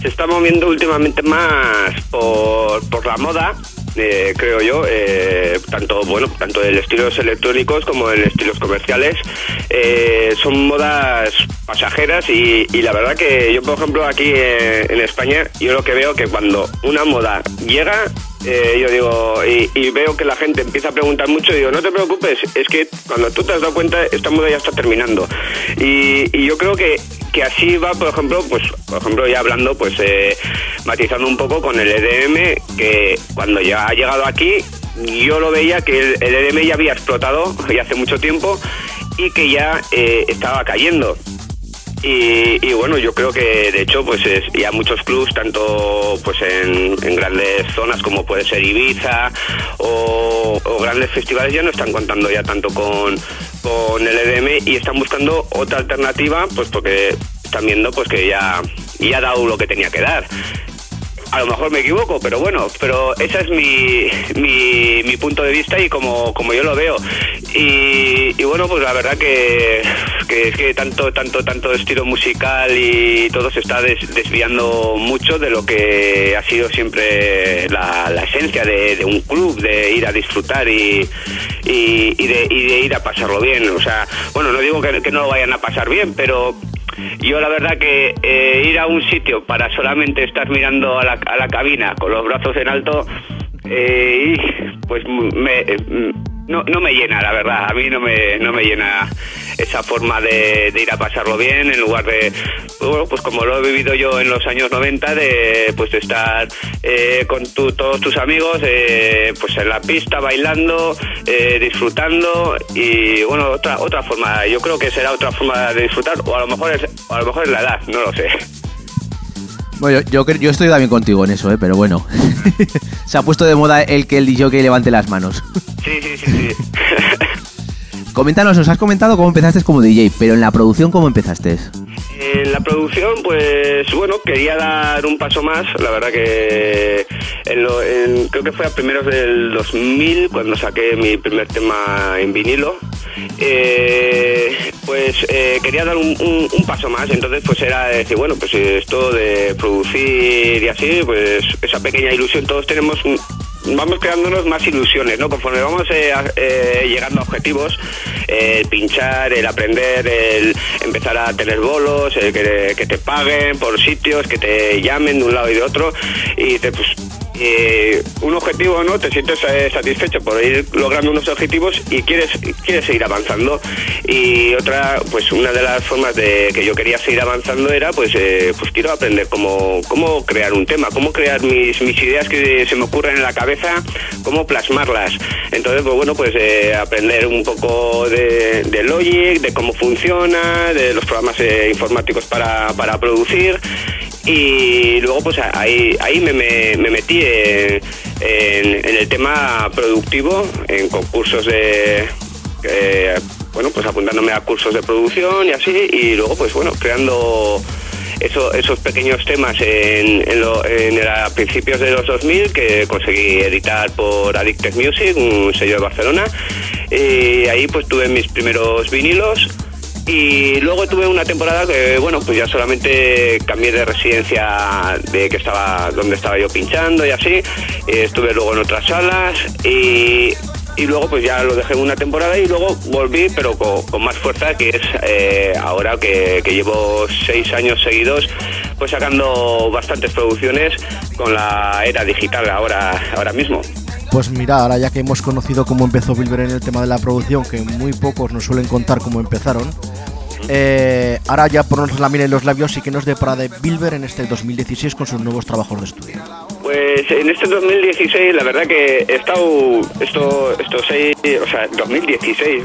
se está moviendo últimamente más por, por la moda, eh, creo yo, eh, tanto bueno, tanto en estilos electrónicos como en estilos comerciales. Eh, son modas pasajeras y, y la verdad que yo, por ejemplo, aquí eh, en España, yo lo que veo que cuando una moda llega, eh, yo digo, y, y veo que la gente empieza a preguntar mucho, digo, no te preocupes, es que cuando tú te has dado cuenta, esta moda ya está terminando. Y, y yo creo que, que así va, por ejemplo, pues, por ejemplo, ya hablando, pues, eh, matizando un poco con el EDM, que cuando ya ha llegado aquí, yo lo veía que el, el EDM ya había explotado ya hace mucho tiempo y que ya eh, estaba cayendo. Y, y bueno, yo creo que de hecho pues es, ya muchos clubs, tanto pues en, grandes zonas como puede ser Ibiza o, o grandes festivales ya no están contando ya tanto con, con el EDM y están buscando otra alternativa pues porque están viendo pues que ya, ya ha dado lo que tenía que dar. A lo mejor me equivoco, pero bueno, pero ese es mi, mi, punto de vista y como, como yo lo veo. Y, bueno, pues la verdad que, que es que tanto, tanto, tanto estilo musical y todo se está des- desviando mucho de lo que ha sido siempre la, la esencia de, un club, de ir a disfrutar y, y, y de, y de ir a pasarlo bien. O sea, bueno, no digo que, que no lo vayan a pasar bien, pero yo la verdad que eh, ir a un sitio para solamente estar mirando a la, a la cabina con los brazos en alto, eh, pues me, no, no me llena, la verdad. A mí no me, no me llena esa forma de, de ir a pasarlo bien en lugar de, bueno, pues como lo he vivido yo en los años 90, de pues de estar eh, con tu- todos tus amigos, eh, pues en la pista bailando, eh, disfrutando y bueno, otra otra forma, yo creo que será otra forma de disfrutar o a lo mejor es, a lo mejor es la edad, no lo sé. Bueno, yo, yo, estoy también contigo en eso, ¿eh? pero bueno. Se ha puesto de moda el que el DJ levante las manos. Sí, sí, sí, sí. Coméntanos, nos has comentado cómo empezaste como DJ, pero en la producción, ¿cómo empezaste? En la producción, pues bueno, quería dar un paso más. La verdad que en lo- en- creo que fue a primeros del 2000 cuando saqué mi primer tema en vinilo. Eh, pues eh, quería dar un, un- paso más. Entonces, pues era decir, bueno, pues esto de producir y así, pues esa pequeña ilusión. Todos tenemos vamos creándonos más ilusiones, ¿no? Conforme vamos eh, eh, llegando a objetivos, eh, el pinchar, el aprender, el empezar a tener bolos, el que, que te paguen por sitios, que te llamen de un lado y de otro, y te, pues, eh, un objetivo, ¿no? Te sientes eh, satisfecho por ir logrando unos objetivos y quieres, quieres seguir avanzando. Y otra, pues una de las formas de que yo quería seguir avanzando era, pues, eh, pues quiero aprender cómo, cómo crear un tema, cómo crear mis, mis ideas que se me ocurren en la cabeza, cómo plasmarlas. Entonces, pues bueno, pues eh, aprender un poco de, de Logic, de cómo funciona, de los programas eh, informáticos para, para producir y luego pues ahí, ahí me, me- me metí en, en- el tema productivo, en concursos de... eh, bueno, pues apuntándome a cursos de producción y así, y luego pues bueno, creando eso- esos pequeños temas en, en lo- en a principios de los 2000 que conseguí editar por Addicted Music, un sello de Barcelona, y ahí pues tuve mis primeros vinilos y luego tuve una temporada que, bueno, pues ya solamente cambié de residencia de que estaba donde estaba yo pinchando y así. Eh, estuve luego en otras salas y, y luego pues ya lo dejé una temporada y luego volví, pero con, más fuerza, que es eh, ahora que, que llevo seis años seguidos, pues sacando bastantes producciones con la era digital ahora, ahora mismo. Pues mira, ahora ya que hemos conocido cómo empezó Bilber en el tema de la producción, que muy pocos nos suelen contar cómo empezaron, eh, ahora ya ponernos la miel en los labios y que nos depara de Bilber en este 2016 con sus nuevos trabajos de estudio. Pues en este 2016, la verdad que he estado, esto, estos seis, o sea, 2016,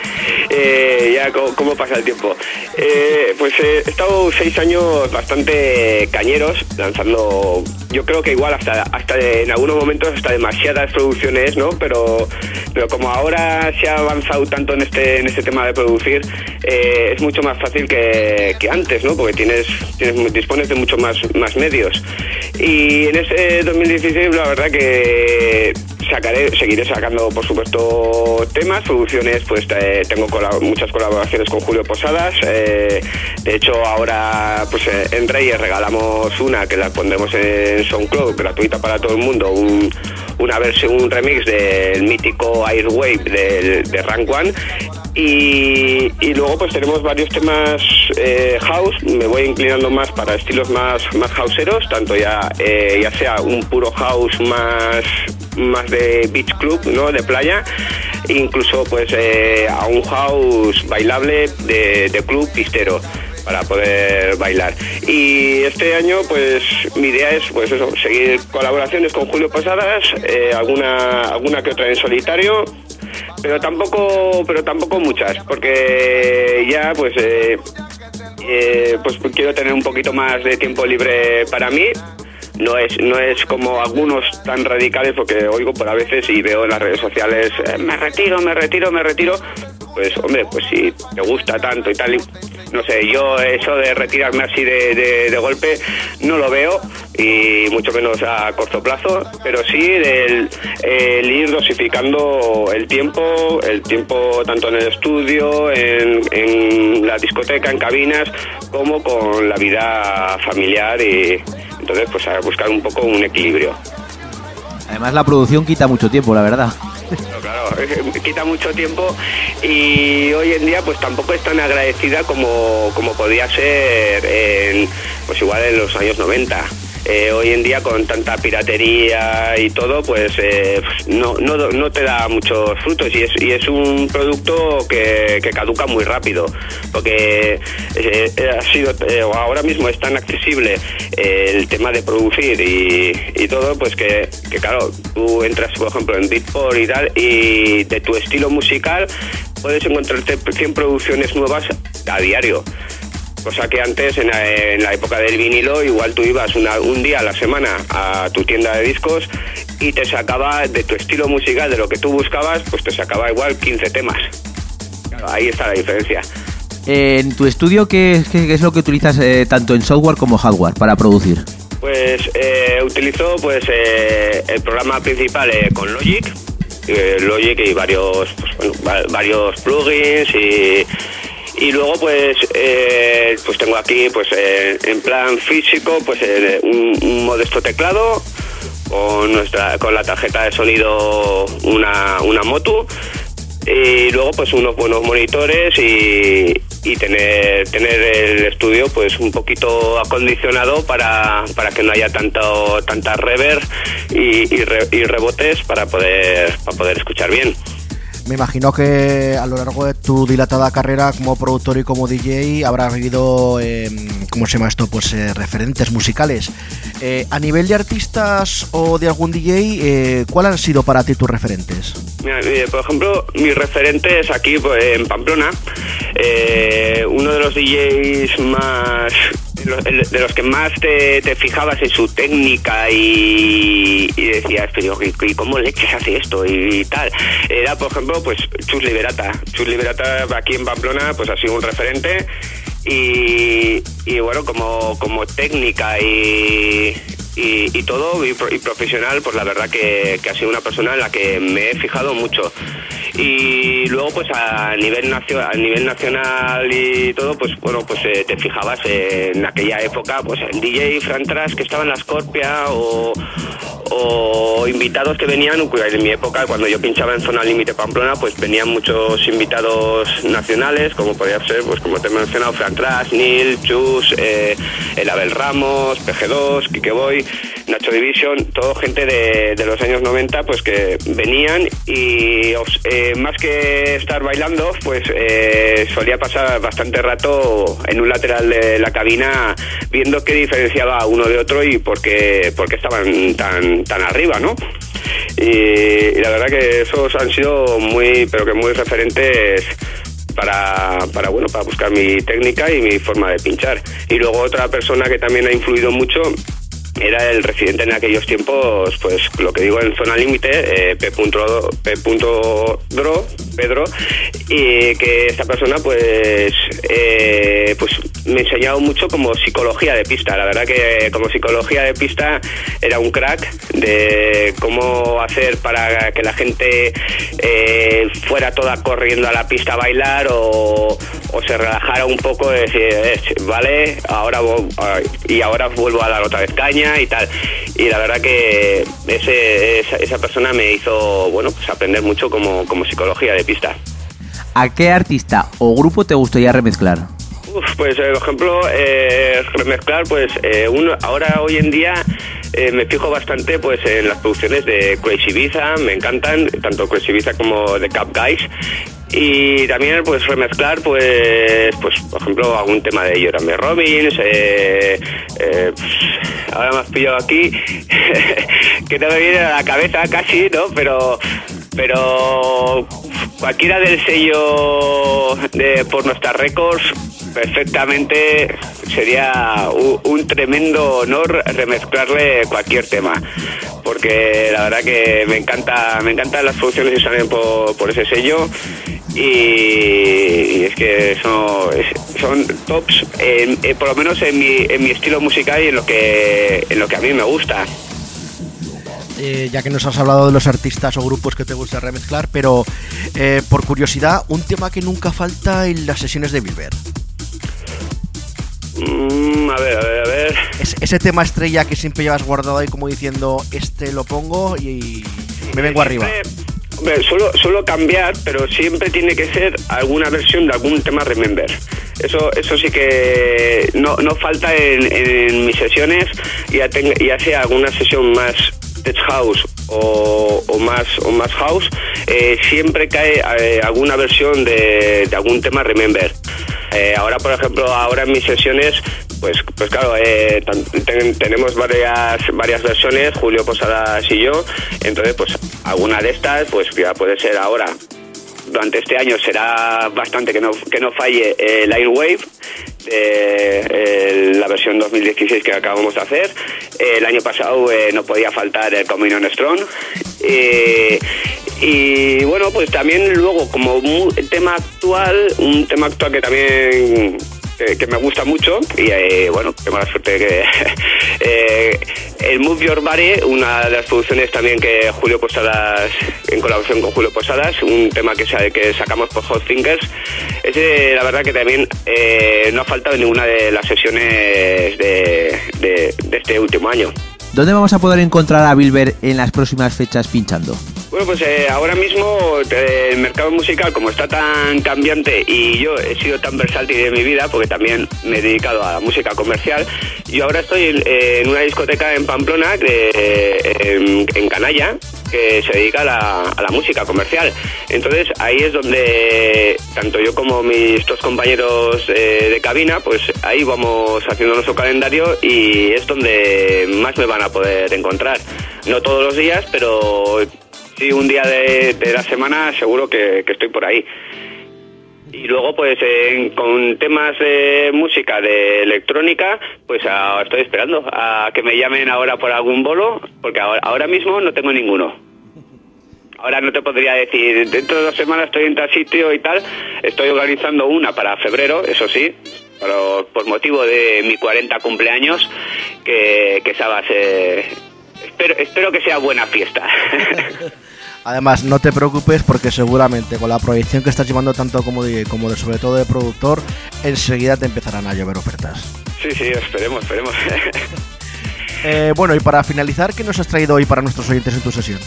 eh, ya cómo pasa el tiempo. Eh, pues he estado seis años bastante cañeros, lanzando, yo creo que igual hasta, hasta en algunos momentos hasta demasiadas producciones, ¿no? Pero, pero como ahora se ha avanzado tanto en este, en este tema de producir, eh, es mucho más fácil que, que antes, ¿no? Porque tienes, tienes dispones de mucho más, más medios. Y en este 2016 la verdad que sacaré, seguiré sacando por supuesto temas, producciones, pues eh, tengo muchas colaboraciones con Julio Posadas. eh, de hecho ahora pues eh, en Reyes regalamos una que la pondremos en SoundCloud, gratuita para todo el mundo, un, una versión, un remix del mítico Airwave de, de Rank One. Y, y luego pues tenemos varios temas eh, house, me voy inclinando más para estilos más, más houseeros, tanto ya, ya sea un puro house más, más de beach club, ¿no? de playa, incluso pues eh, a un house bailable de, club pistero para poder bailar. Y este año, pues mi idea es, pues eso, seguir colaboraciones con Julio Posadas, eh, alguna, alguna que otra en solitario, pero tampoco, pero tampoco muchas, porque ya, pues, eh, pues quiero tener un poquito más de tiempo libre para mí. No es, no es como algunos tan radicales porque oigo por a veces y veo en las redes sociales, eh, me retiro, me retiro, me retiro. Pues hombre, pues si te gusta tanto y tal, no sé, yo eso de retirarme así de, de- de golpe no lo veo y mucho menos a corto plazo, pero sí el, el ir dosificando el tiempo, el tiempo tanto en el estudio, en, en la discoteca, en cabinas, como con la vida familiar y entonces pues a buscar un poco un equilibrio. Además, la producción quita mucho tiempo, la verdad. Claro, quita mucho tiempo y hoy en día pues tampoco es tan agradecida como, como podía ser en, pues igual en los años 90. Eh, hoy en día con tanta piratería y todo pues eh, no, no, no te da muchos frutos y es, y es un producto que, que caduca muy rápido porque eh, ha sido eh, ahora mismo es tan accesible eh, el tema de producir y, y todo pues que, que claro tú entras por ejemplo en Beatport y tal y de tu estilo musical puedes encontrarte 100 producciones nuevas a diario Cosa que antes, en la, en la época del vinilo, igual tú ibas una- un día a la semana a tu tienda de discos y te sacaba de tu estilo musical, de lo que tú buscabas, pues te sacaba igual 15 temas. Ahí está la diferencia. En tu estudio, ¿qué, qué- es lo que utilizas eh, tanto en software como hardware para producir? Pues eh, utilizo pues eh, el programa principal eh, con Logic, eh, Logic y varios pues, bueno, va- varios plugins y y luego pues eh, pues tengo aquí pues eh, en plan físico pues eh, un, modesto teclado con nuestra con la tarjeta de sonido una una moto. Y luego pues unos buenos monitores y, y tener tener el estudio pues un poquito acondicionado para, para que no haya tanto tanta reverb y, y re- y rebotes para poder para poder escuchar bien Me imagino que a lo largo de tu dilatada carrera como productor y como DJ habrás vivido, eh, ¿cómo se llama esto? Pues eh, referentes musicales. Eh, a nivel de artistas o de algún DJ, eh, ¿cuáles han sido para ti tus referentes? Mira, eh, por ejemplo, mis referentes aquí pues, en Pamplona, eh, uno de los DJs más de los, que más te, te fijabas en su técnica y, y decías, ¿y, y cómo leches hace esto? Y, tal. Era, por ejemplo, pues Chus Liberata. Chus Liberata aquí en Pamplona pues ha sido un referente y, y bueno, como, como técnica y, y, y todo y, pro- y profesional, pues la verdad que, ha sido una persona en la que me he fijado mucho. Y luego pues a nivel nacio- a nivel nacional y todo, pues bueno, pues eh, te fijabas en aquella época, pues el DJ Fran Tras que estaba en la Scorpia o, invitados que venían, en mi época cuando yo pinchaba en Zona Límite Pamplona, pues venían muchos invitados nacionales, como podía ser, pues como te he mencionado, Fran Tras, Neil, Chus, eh, el Abel Ramos, PG2, Kike Boy, Nacho Division, todo gente de, los años 90, pues que venían y eh, más que estar bailando, pues eh, solía pasar bastante rato en un lateral de la cabina viendo qué diferenciaba uno de otro y por qué estaban tan, tan arriba, ¿no? Y, y la verdad que esos han sido muy, pero que muy referentes para, para bueno para buscar mi técnica y mi forma de pinchar y luego otra persona que también ha influido mucho era el residente en aquellos tiempos, pues lo que digo en zona límite, eh, P. Pedro, y que esta persona pues eh, pues me enseñado mucho como psicología de pista. La verdad que como psicología de pista era un crack de cómo hacer para que la gente eh, fuera toda corriendo a la pista a bailar o, se relajara un poco de decir, eh, vale, ahora ah, y ahora vuelvo a dar otra vez caña y tal. Y la verdad que ese, esa, esa persona me hizo bueno pues aprender mucho como, como psicología de pista. ¿A qué artista o grupo te gustaría remezclar? Uf, pues eh, por ejemplo, eh, remezclar, pues eh, uno, ahora hoy en día eh, me fijo bastante pues en las producciones de Crazy Ibiza, me encantan, tanto Crazy Ibiza como The Cap Guys. Y también pues remezclar pues pues por ejemplo algún tema de Yorame Robbins, eh, eh, pff, ahora me has pillado aquí, que no me viene a la cabeza casi, ¿no? Pero pero cualquiera del sello de por nuestras Records perfectamente sería un, tremendo honor remezclarle cualquier tema. Porque la verdad que me encanta me encantan las producciones que salen por, por ese sello. Y, es que son, son tops en- en- por lo menos en mi, en mi estilo musical y en lo que en lo que a mí me gusta Eh, ya que nos has hablado de los artistas o grupos que te gusta remezclar, pero eh, por curiosidad, un tema que nunca falta en las sesiones de Bilber. Mm, a ver a ver a ver Es- ese tema estrella que siempre llevas guardado ahí como diciendo, este lo pongo y me vengo arriba. Hombre, suelo, suelo cambiar, pero siempre tiene que ser alguna versión de algún tema Remember. Eso, eso sí que no, no falta en, en mis sesiones, ya, tenga, ya sea alguna sesión más tech house o, o más o más house, eh, siempre cae eh, alguna versión de, algún tema Remember. Eh, ahora, por ejemplo, ahora en mis sesiones, pues, pues claro, eh, ten- tenemos varias varias versiones, Julio Posadas y yo, entonces pues alguna de estas, pues ya puede ser ahora. Durante este año será bastante que no, que no falle eh, Line Wave, eh, la versión 2016 que acabamos de hacer. El año pasado eh, no podía faltar el Communion Strong. Eh, y bueno, pues también luego como mu- tema actual, un tema actual que también que, que me gusta mucho y eh, bueno, tengo la suerte que eh, el Move Your Body, una de las producciones también que Julio Posadas, en colaboración con Julio Posadas, un tema que, que sacamos por Hot Thinkers, ese la verdad que también eh, no ha faltado en ninguna de las sesiones de, de- de este último año. ¿Dónde vamos a poder encontrar a Bilber en las próximas fechas pinchando? Bueno, pues eh, ahora mismo eh, el mercado musical, como está tan cambiante y yo he sido tan versátil de mi vida, porque también me he dedicado a la música comercial, yo ahora estoy en, eh, una discoteca en Pamplona, eh, en, Canalla, que se dedica a la, a la música comercial. Entonces ahí es donde tanto yo como mis dos compañeros de cabina, pues ahí vamos haciendo nuestro calendario y es donde más me van a poder encontrar. No todos los días, pero sí un día de, de la semana seguro que, que estoy por ahí. Y luego, pues, en- con temas de música, de electrónica, pues estoy esperando a que me llamen ahora por algún bolo, porque ahora, ahora mismo no tengo ninguno. Ahora no te podría decir, dentro de dos semanas estoy en tal sitio y tal. Estoy organizando una para febrero, eso sí, pero por motivo de mi 40 cumpleaños, que, que esa va a ser... Espero, espero que sea buena fiesta. Además, no te preocupes porque seguramente con la proyección que estás llevando tanto como de, como de sobre todo de productor, enseguida te empezarán a llover ofertas. sí, sí, esperemos, esperemos. Eh, bueno, y para finalizar, ¿qué nos has traído hoy para nuestros oyentes en tu sesión?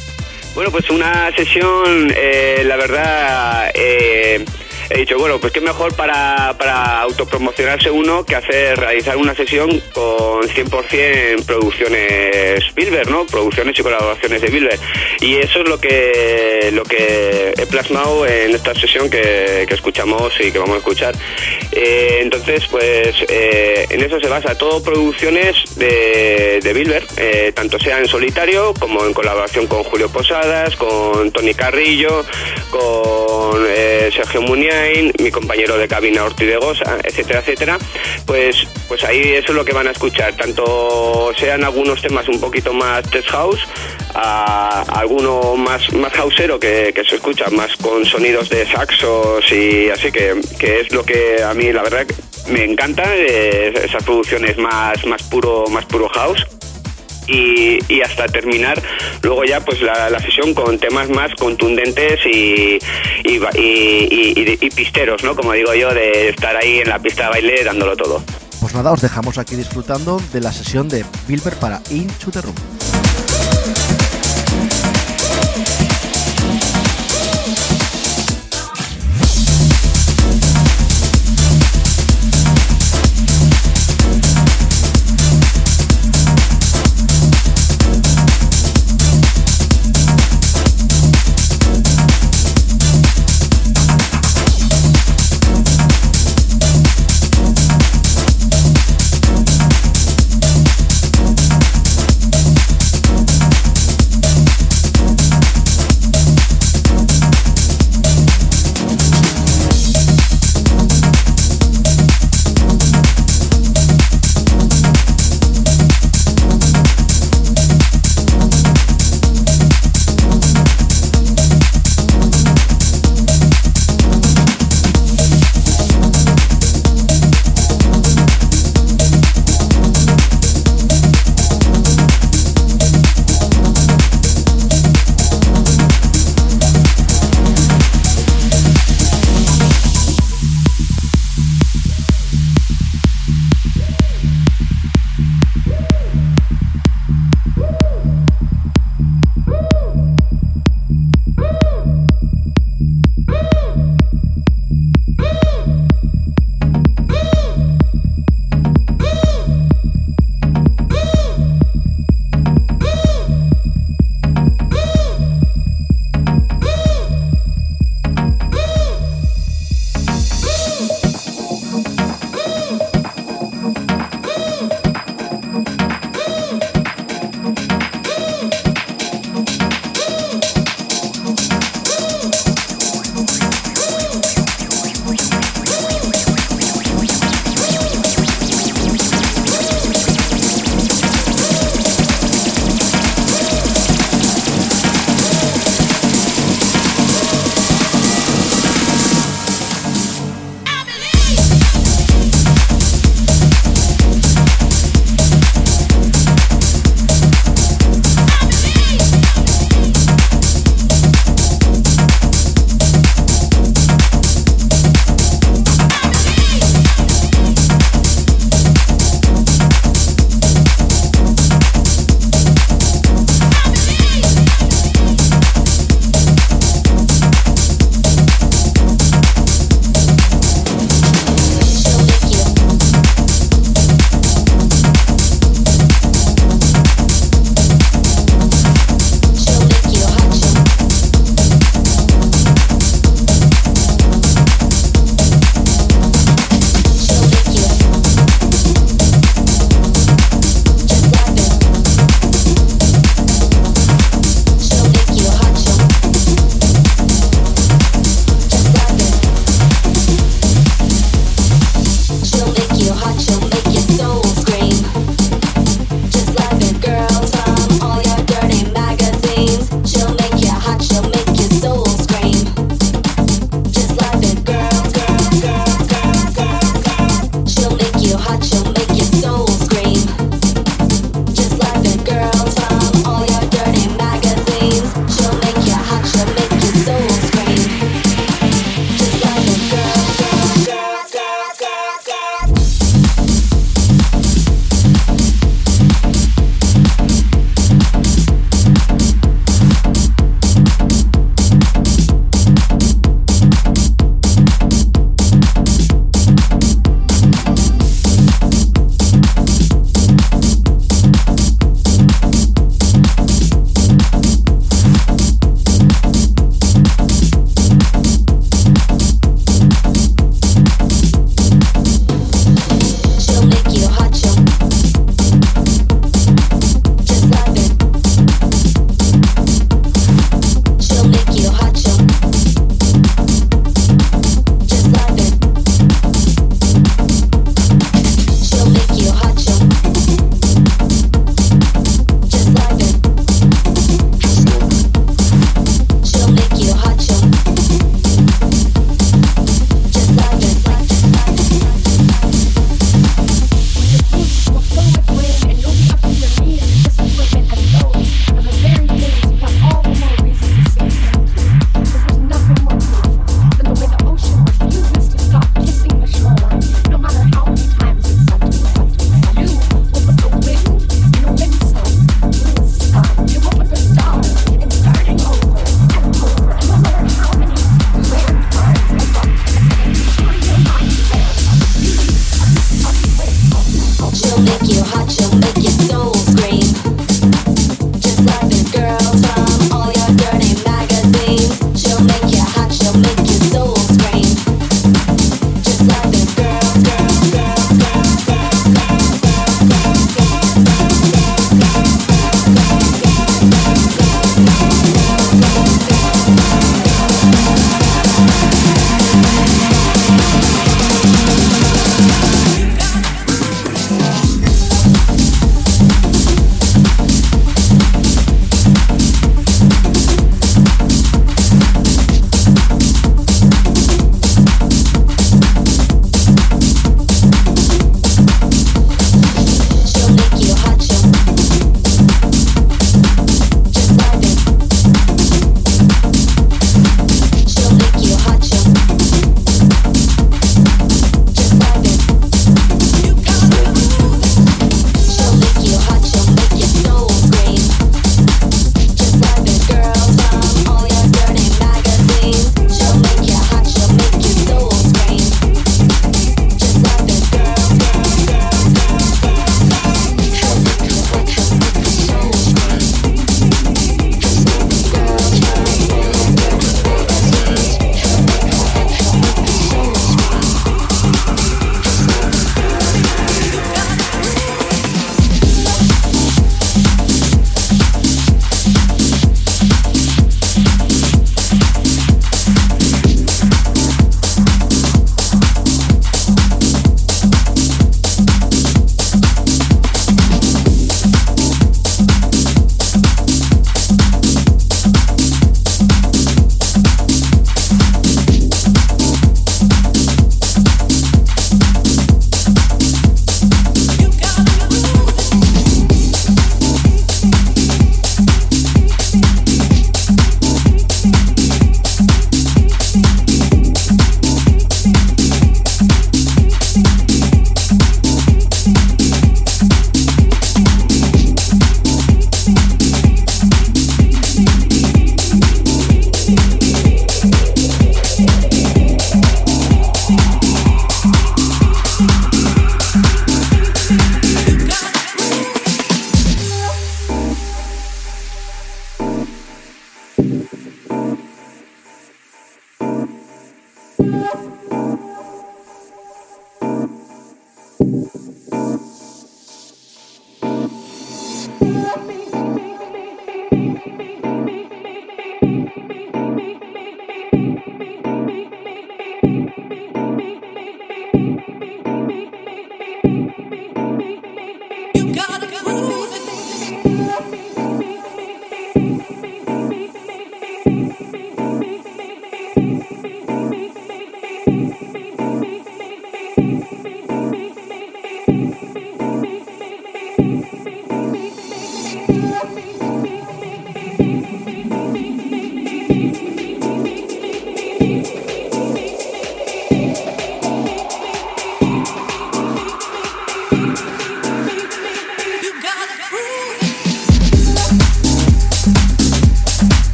Bueno, pues una sesión, eh, la verdad, eh, he dicho, bueno, pues qué mejor para, para autopromocionarse uno que hacer, realizar una sesión con 100% producciones Bilber, ¿no? Producciones y colaboraciones de Bilber. Y eso es lo que, lo que he plasmado en esta sesión que, que escuchamos y que vamos a escuchar. Eh, entonces, pues eh, en eso se basa todo producciones de, de Bilber, eh, tanto sea en solitario como en colaboración con Julio Posadas, con Tony Carrillo, con Sergio Mi compañero de cabina Ortiz de Gosa, etcétera, etcétera. Pues, pues ahí eso es lo que van a escuchar, tanto sean algunos temas un poquito más test house, a alguno más, más houseero que, que se escucha más con sonidos de saxos y así que, que es lo que a mí la verdad me encanta eh, esas producciones más más puro más puro house y, hasta terminar luego ya pues la, sesión con temas más contundentes y- y pisteros, ¿no? Como digo yo, de estar ahí en la pista de baile dándolo todo. Pues nada, os dejamos aquí disfrutando de la sesión de Bilber para Into the Room.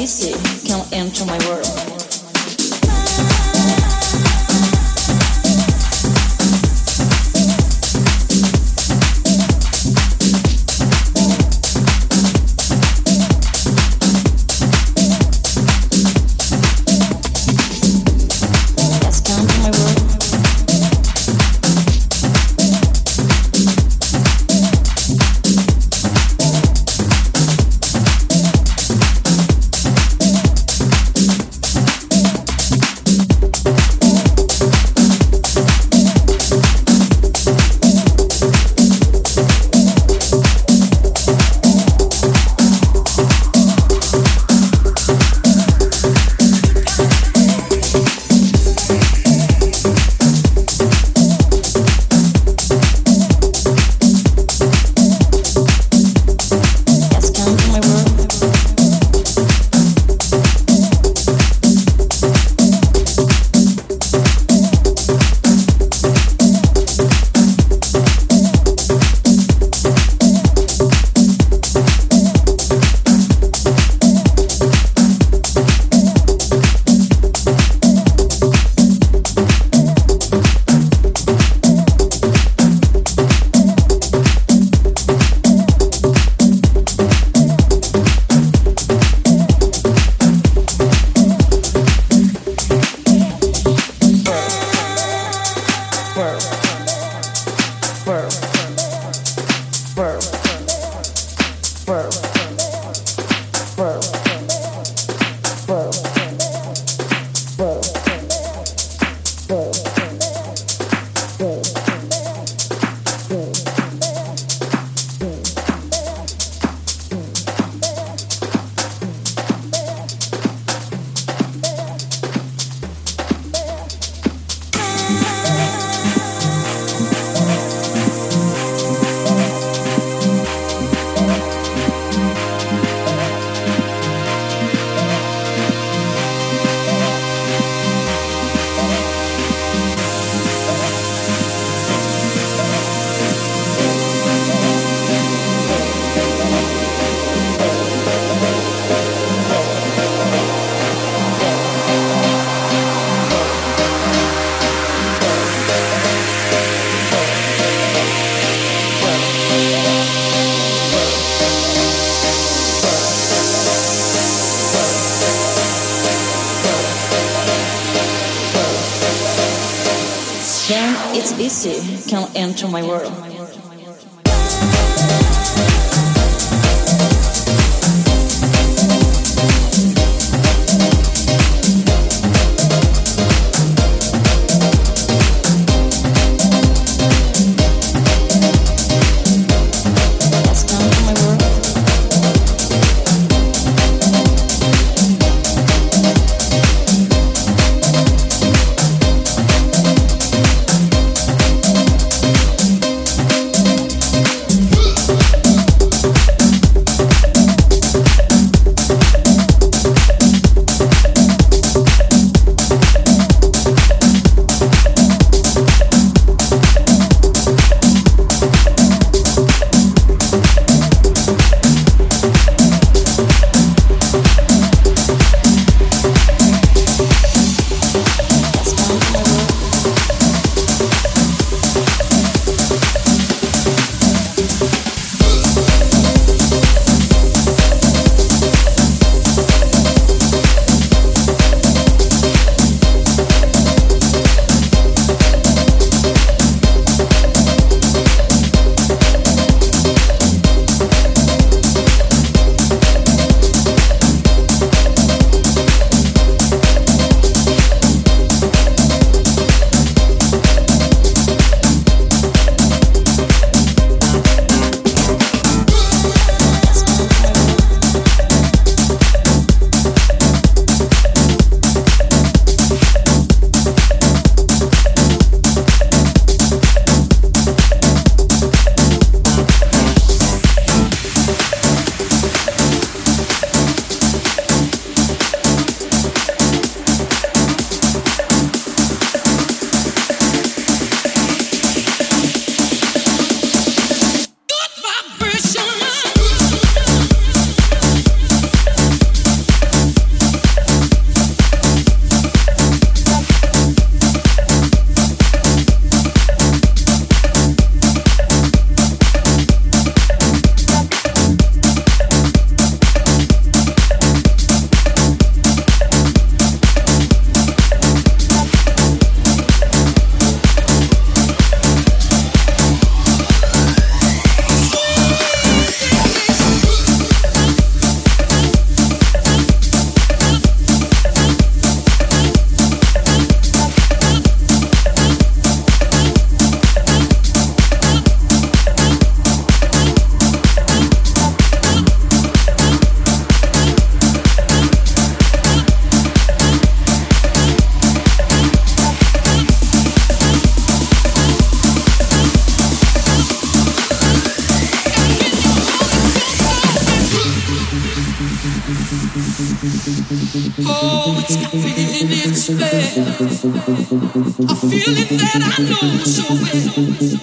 busy can enter my world.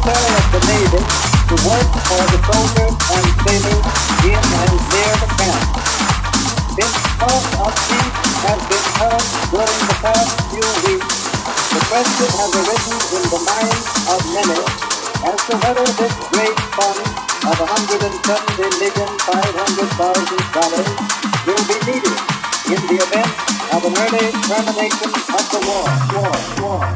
Secretary of the Navy to work for the soldiers and sailors in and near the camp. Since talk of peace has been heard during the past few weeks, the question has arisen in the minds of many as to whether this great fund of $170,500,000 will be needed in the event of an early termination of the war, war, war.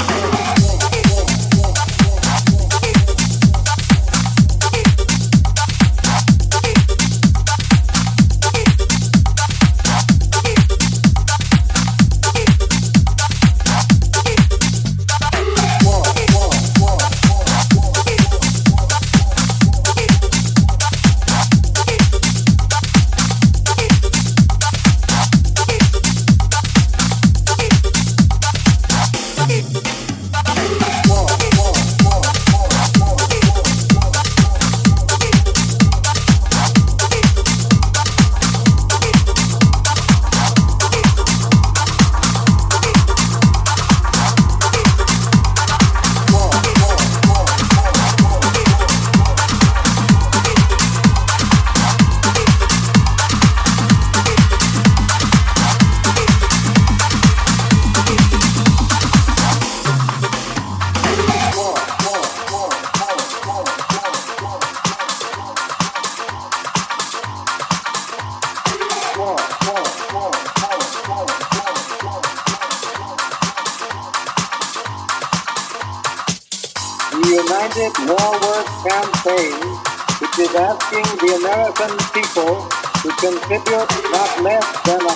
Contribute not less than $170,500,000,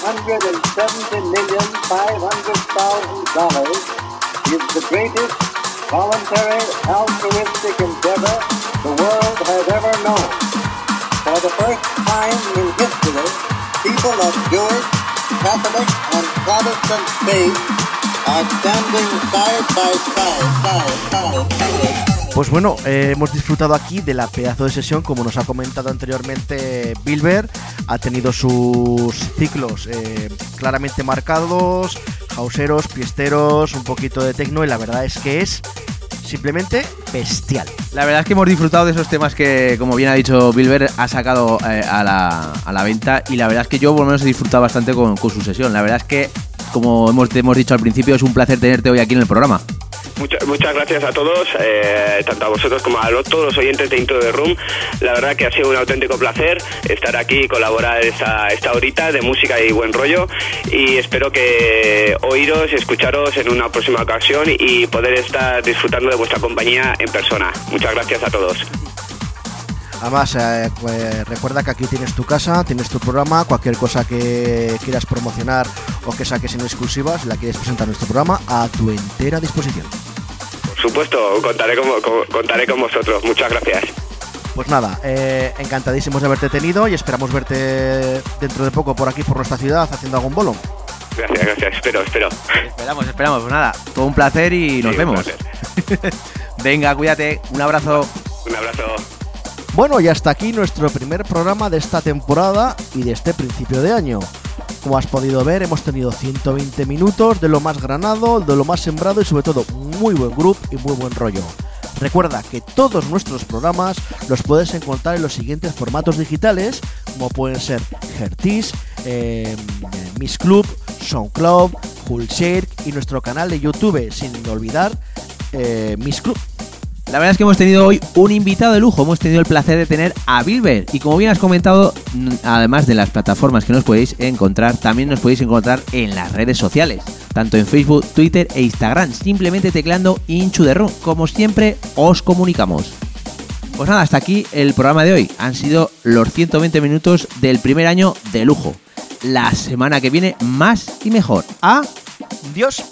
is the greatest voluntary altruistic endeavor the world has ever known. For the first time in history, people of Jewish, Catholic, and Protestant faith are standing side by side, side, side, side. Pues bueno, eh, hemos disfrutado aquí de la pedazo de sesión, como nos ha comentado anteriormente Bilber, ha tenido sus ciclos eh, claramente marcados, hauseros, piesteros, un poquito de tecno y la verdad es que es simplemente bestial. La verdad es que hemos disfrutado de esos temas que, como bien ha dicho Bilber, ha sacado eh, a, la, a la venta y la verdad es que yo por lo menos he disfrutado bastante con, su sesión. La verdad es que, como hemos, hemos dicho al principio, es un placer tenerte hoy aquí en el programa. Muchas, muchas gracias a todos, eh, tanto a vosotros como a lo- todos los oyentes de Into the Room. La verdad que ha sido un auténtico placer estar aquí y colaborar esta, esta horita de música y buen rollo. Y espero que oíros, escucharos en una próxima ocasión y poder estar disfrutando de vuestra compañía en persona. Muchas gracias a todos. Además, eh, pues, recuerda que aquí tienes tu casa, tienes tu programa, cualquier cosa que quieras promocionar o que saques en exclusiva, si la quieres presentar en nuestro programa, a tu entera disposición. Por supuesto, contaré con, con- contaré con vosotros. Muchas gracias. Pues nada, eh, encantadísimos de haberte tenido y esperamos verte dentro de poco por aquí, por nuestra ciudad, haciendo algún bolo. Gracias, gracias. Espero, espero. Esperamos, esperamos. Pues nada, todo un placer y nos vemos. Venga, cuídate. Un abrazo. Un abrazo. Bueno, y hasta aquí nuestro primer programa de esta temporada y de este principio de año. Como has podido ver, hemos tenido 120 minutos de lo más granado, de lo más sembrado y sobre todo muy buen grupo y muy buen rollo. Recuerda que todos nuestros programas los puedes encontrar en los siguientes formatos digitales, como pueden ser Hertis, eh, Miss Club, SoundCloud, Hullshare y nuestro canal de YouTube, sin olvidar eh, Miss Club. La verdad es que hemos tenido hoy un invitado de lujo. Hemos tenido el placer de tener a Bilber. Y como bien has comentado, además de las plataformas que nos podéis encontrar, también nos podéis encontrar en las redes sociales. Tanto en Facebook, Twitter e Instagram. Simplemente tecleando Inchu de. Como siempre, os comunicamos. Pues nada, hasta aquí el programa de hoy. Han sido los 120 minutos del primer año de lujo. La semana que viene, más y mejor. Adiós.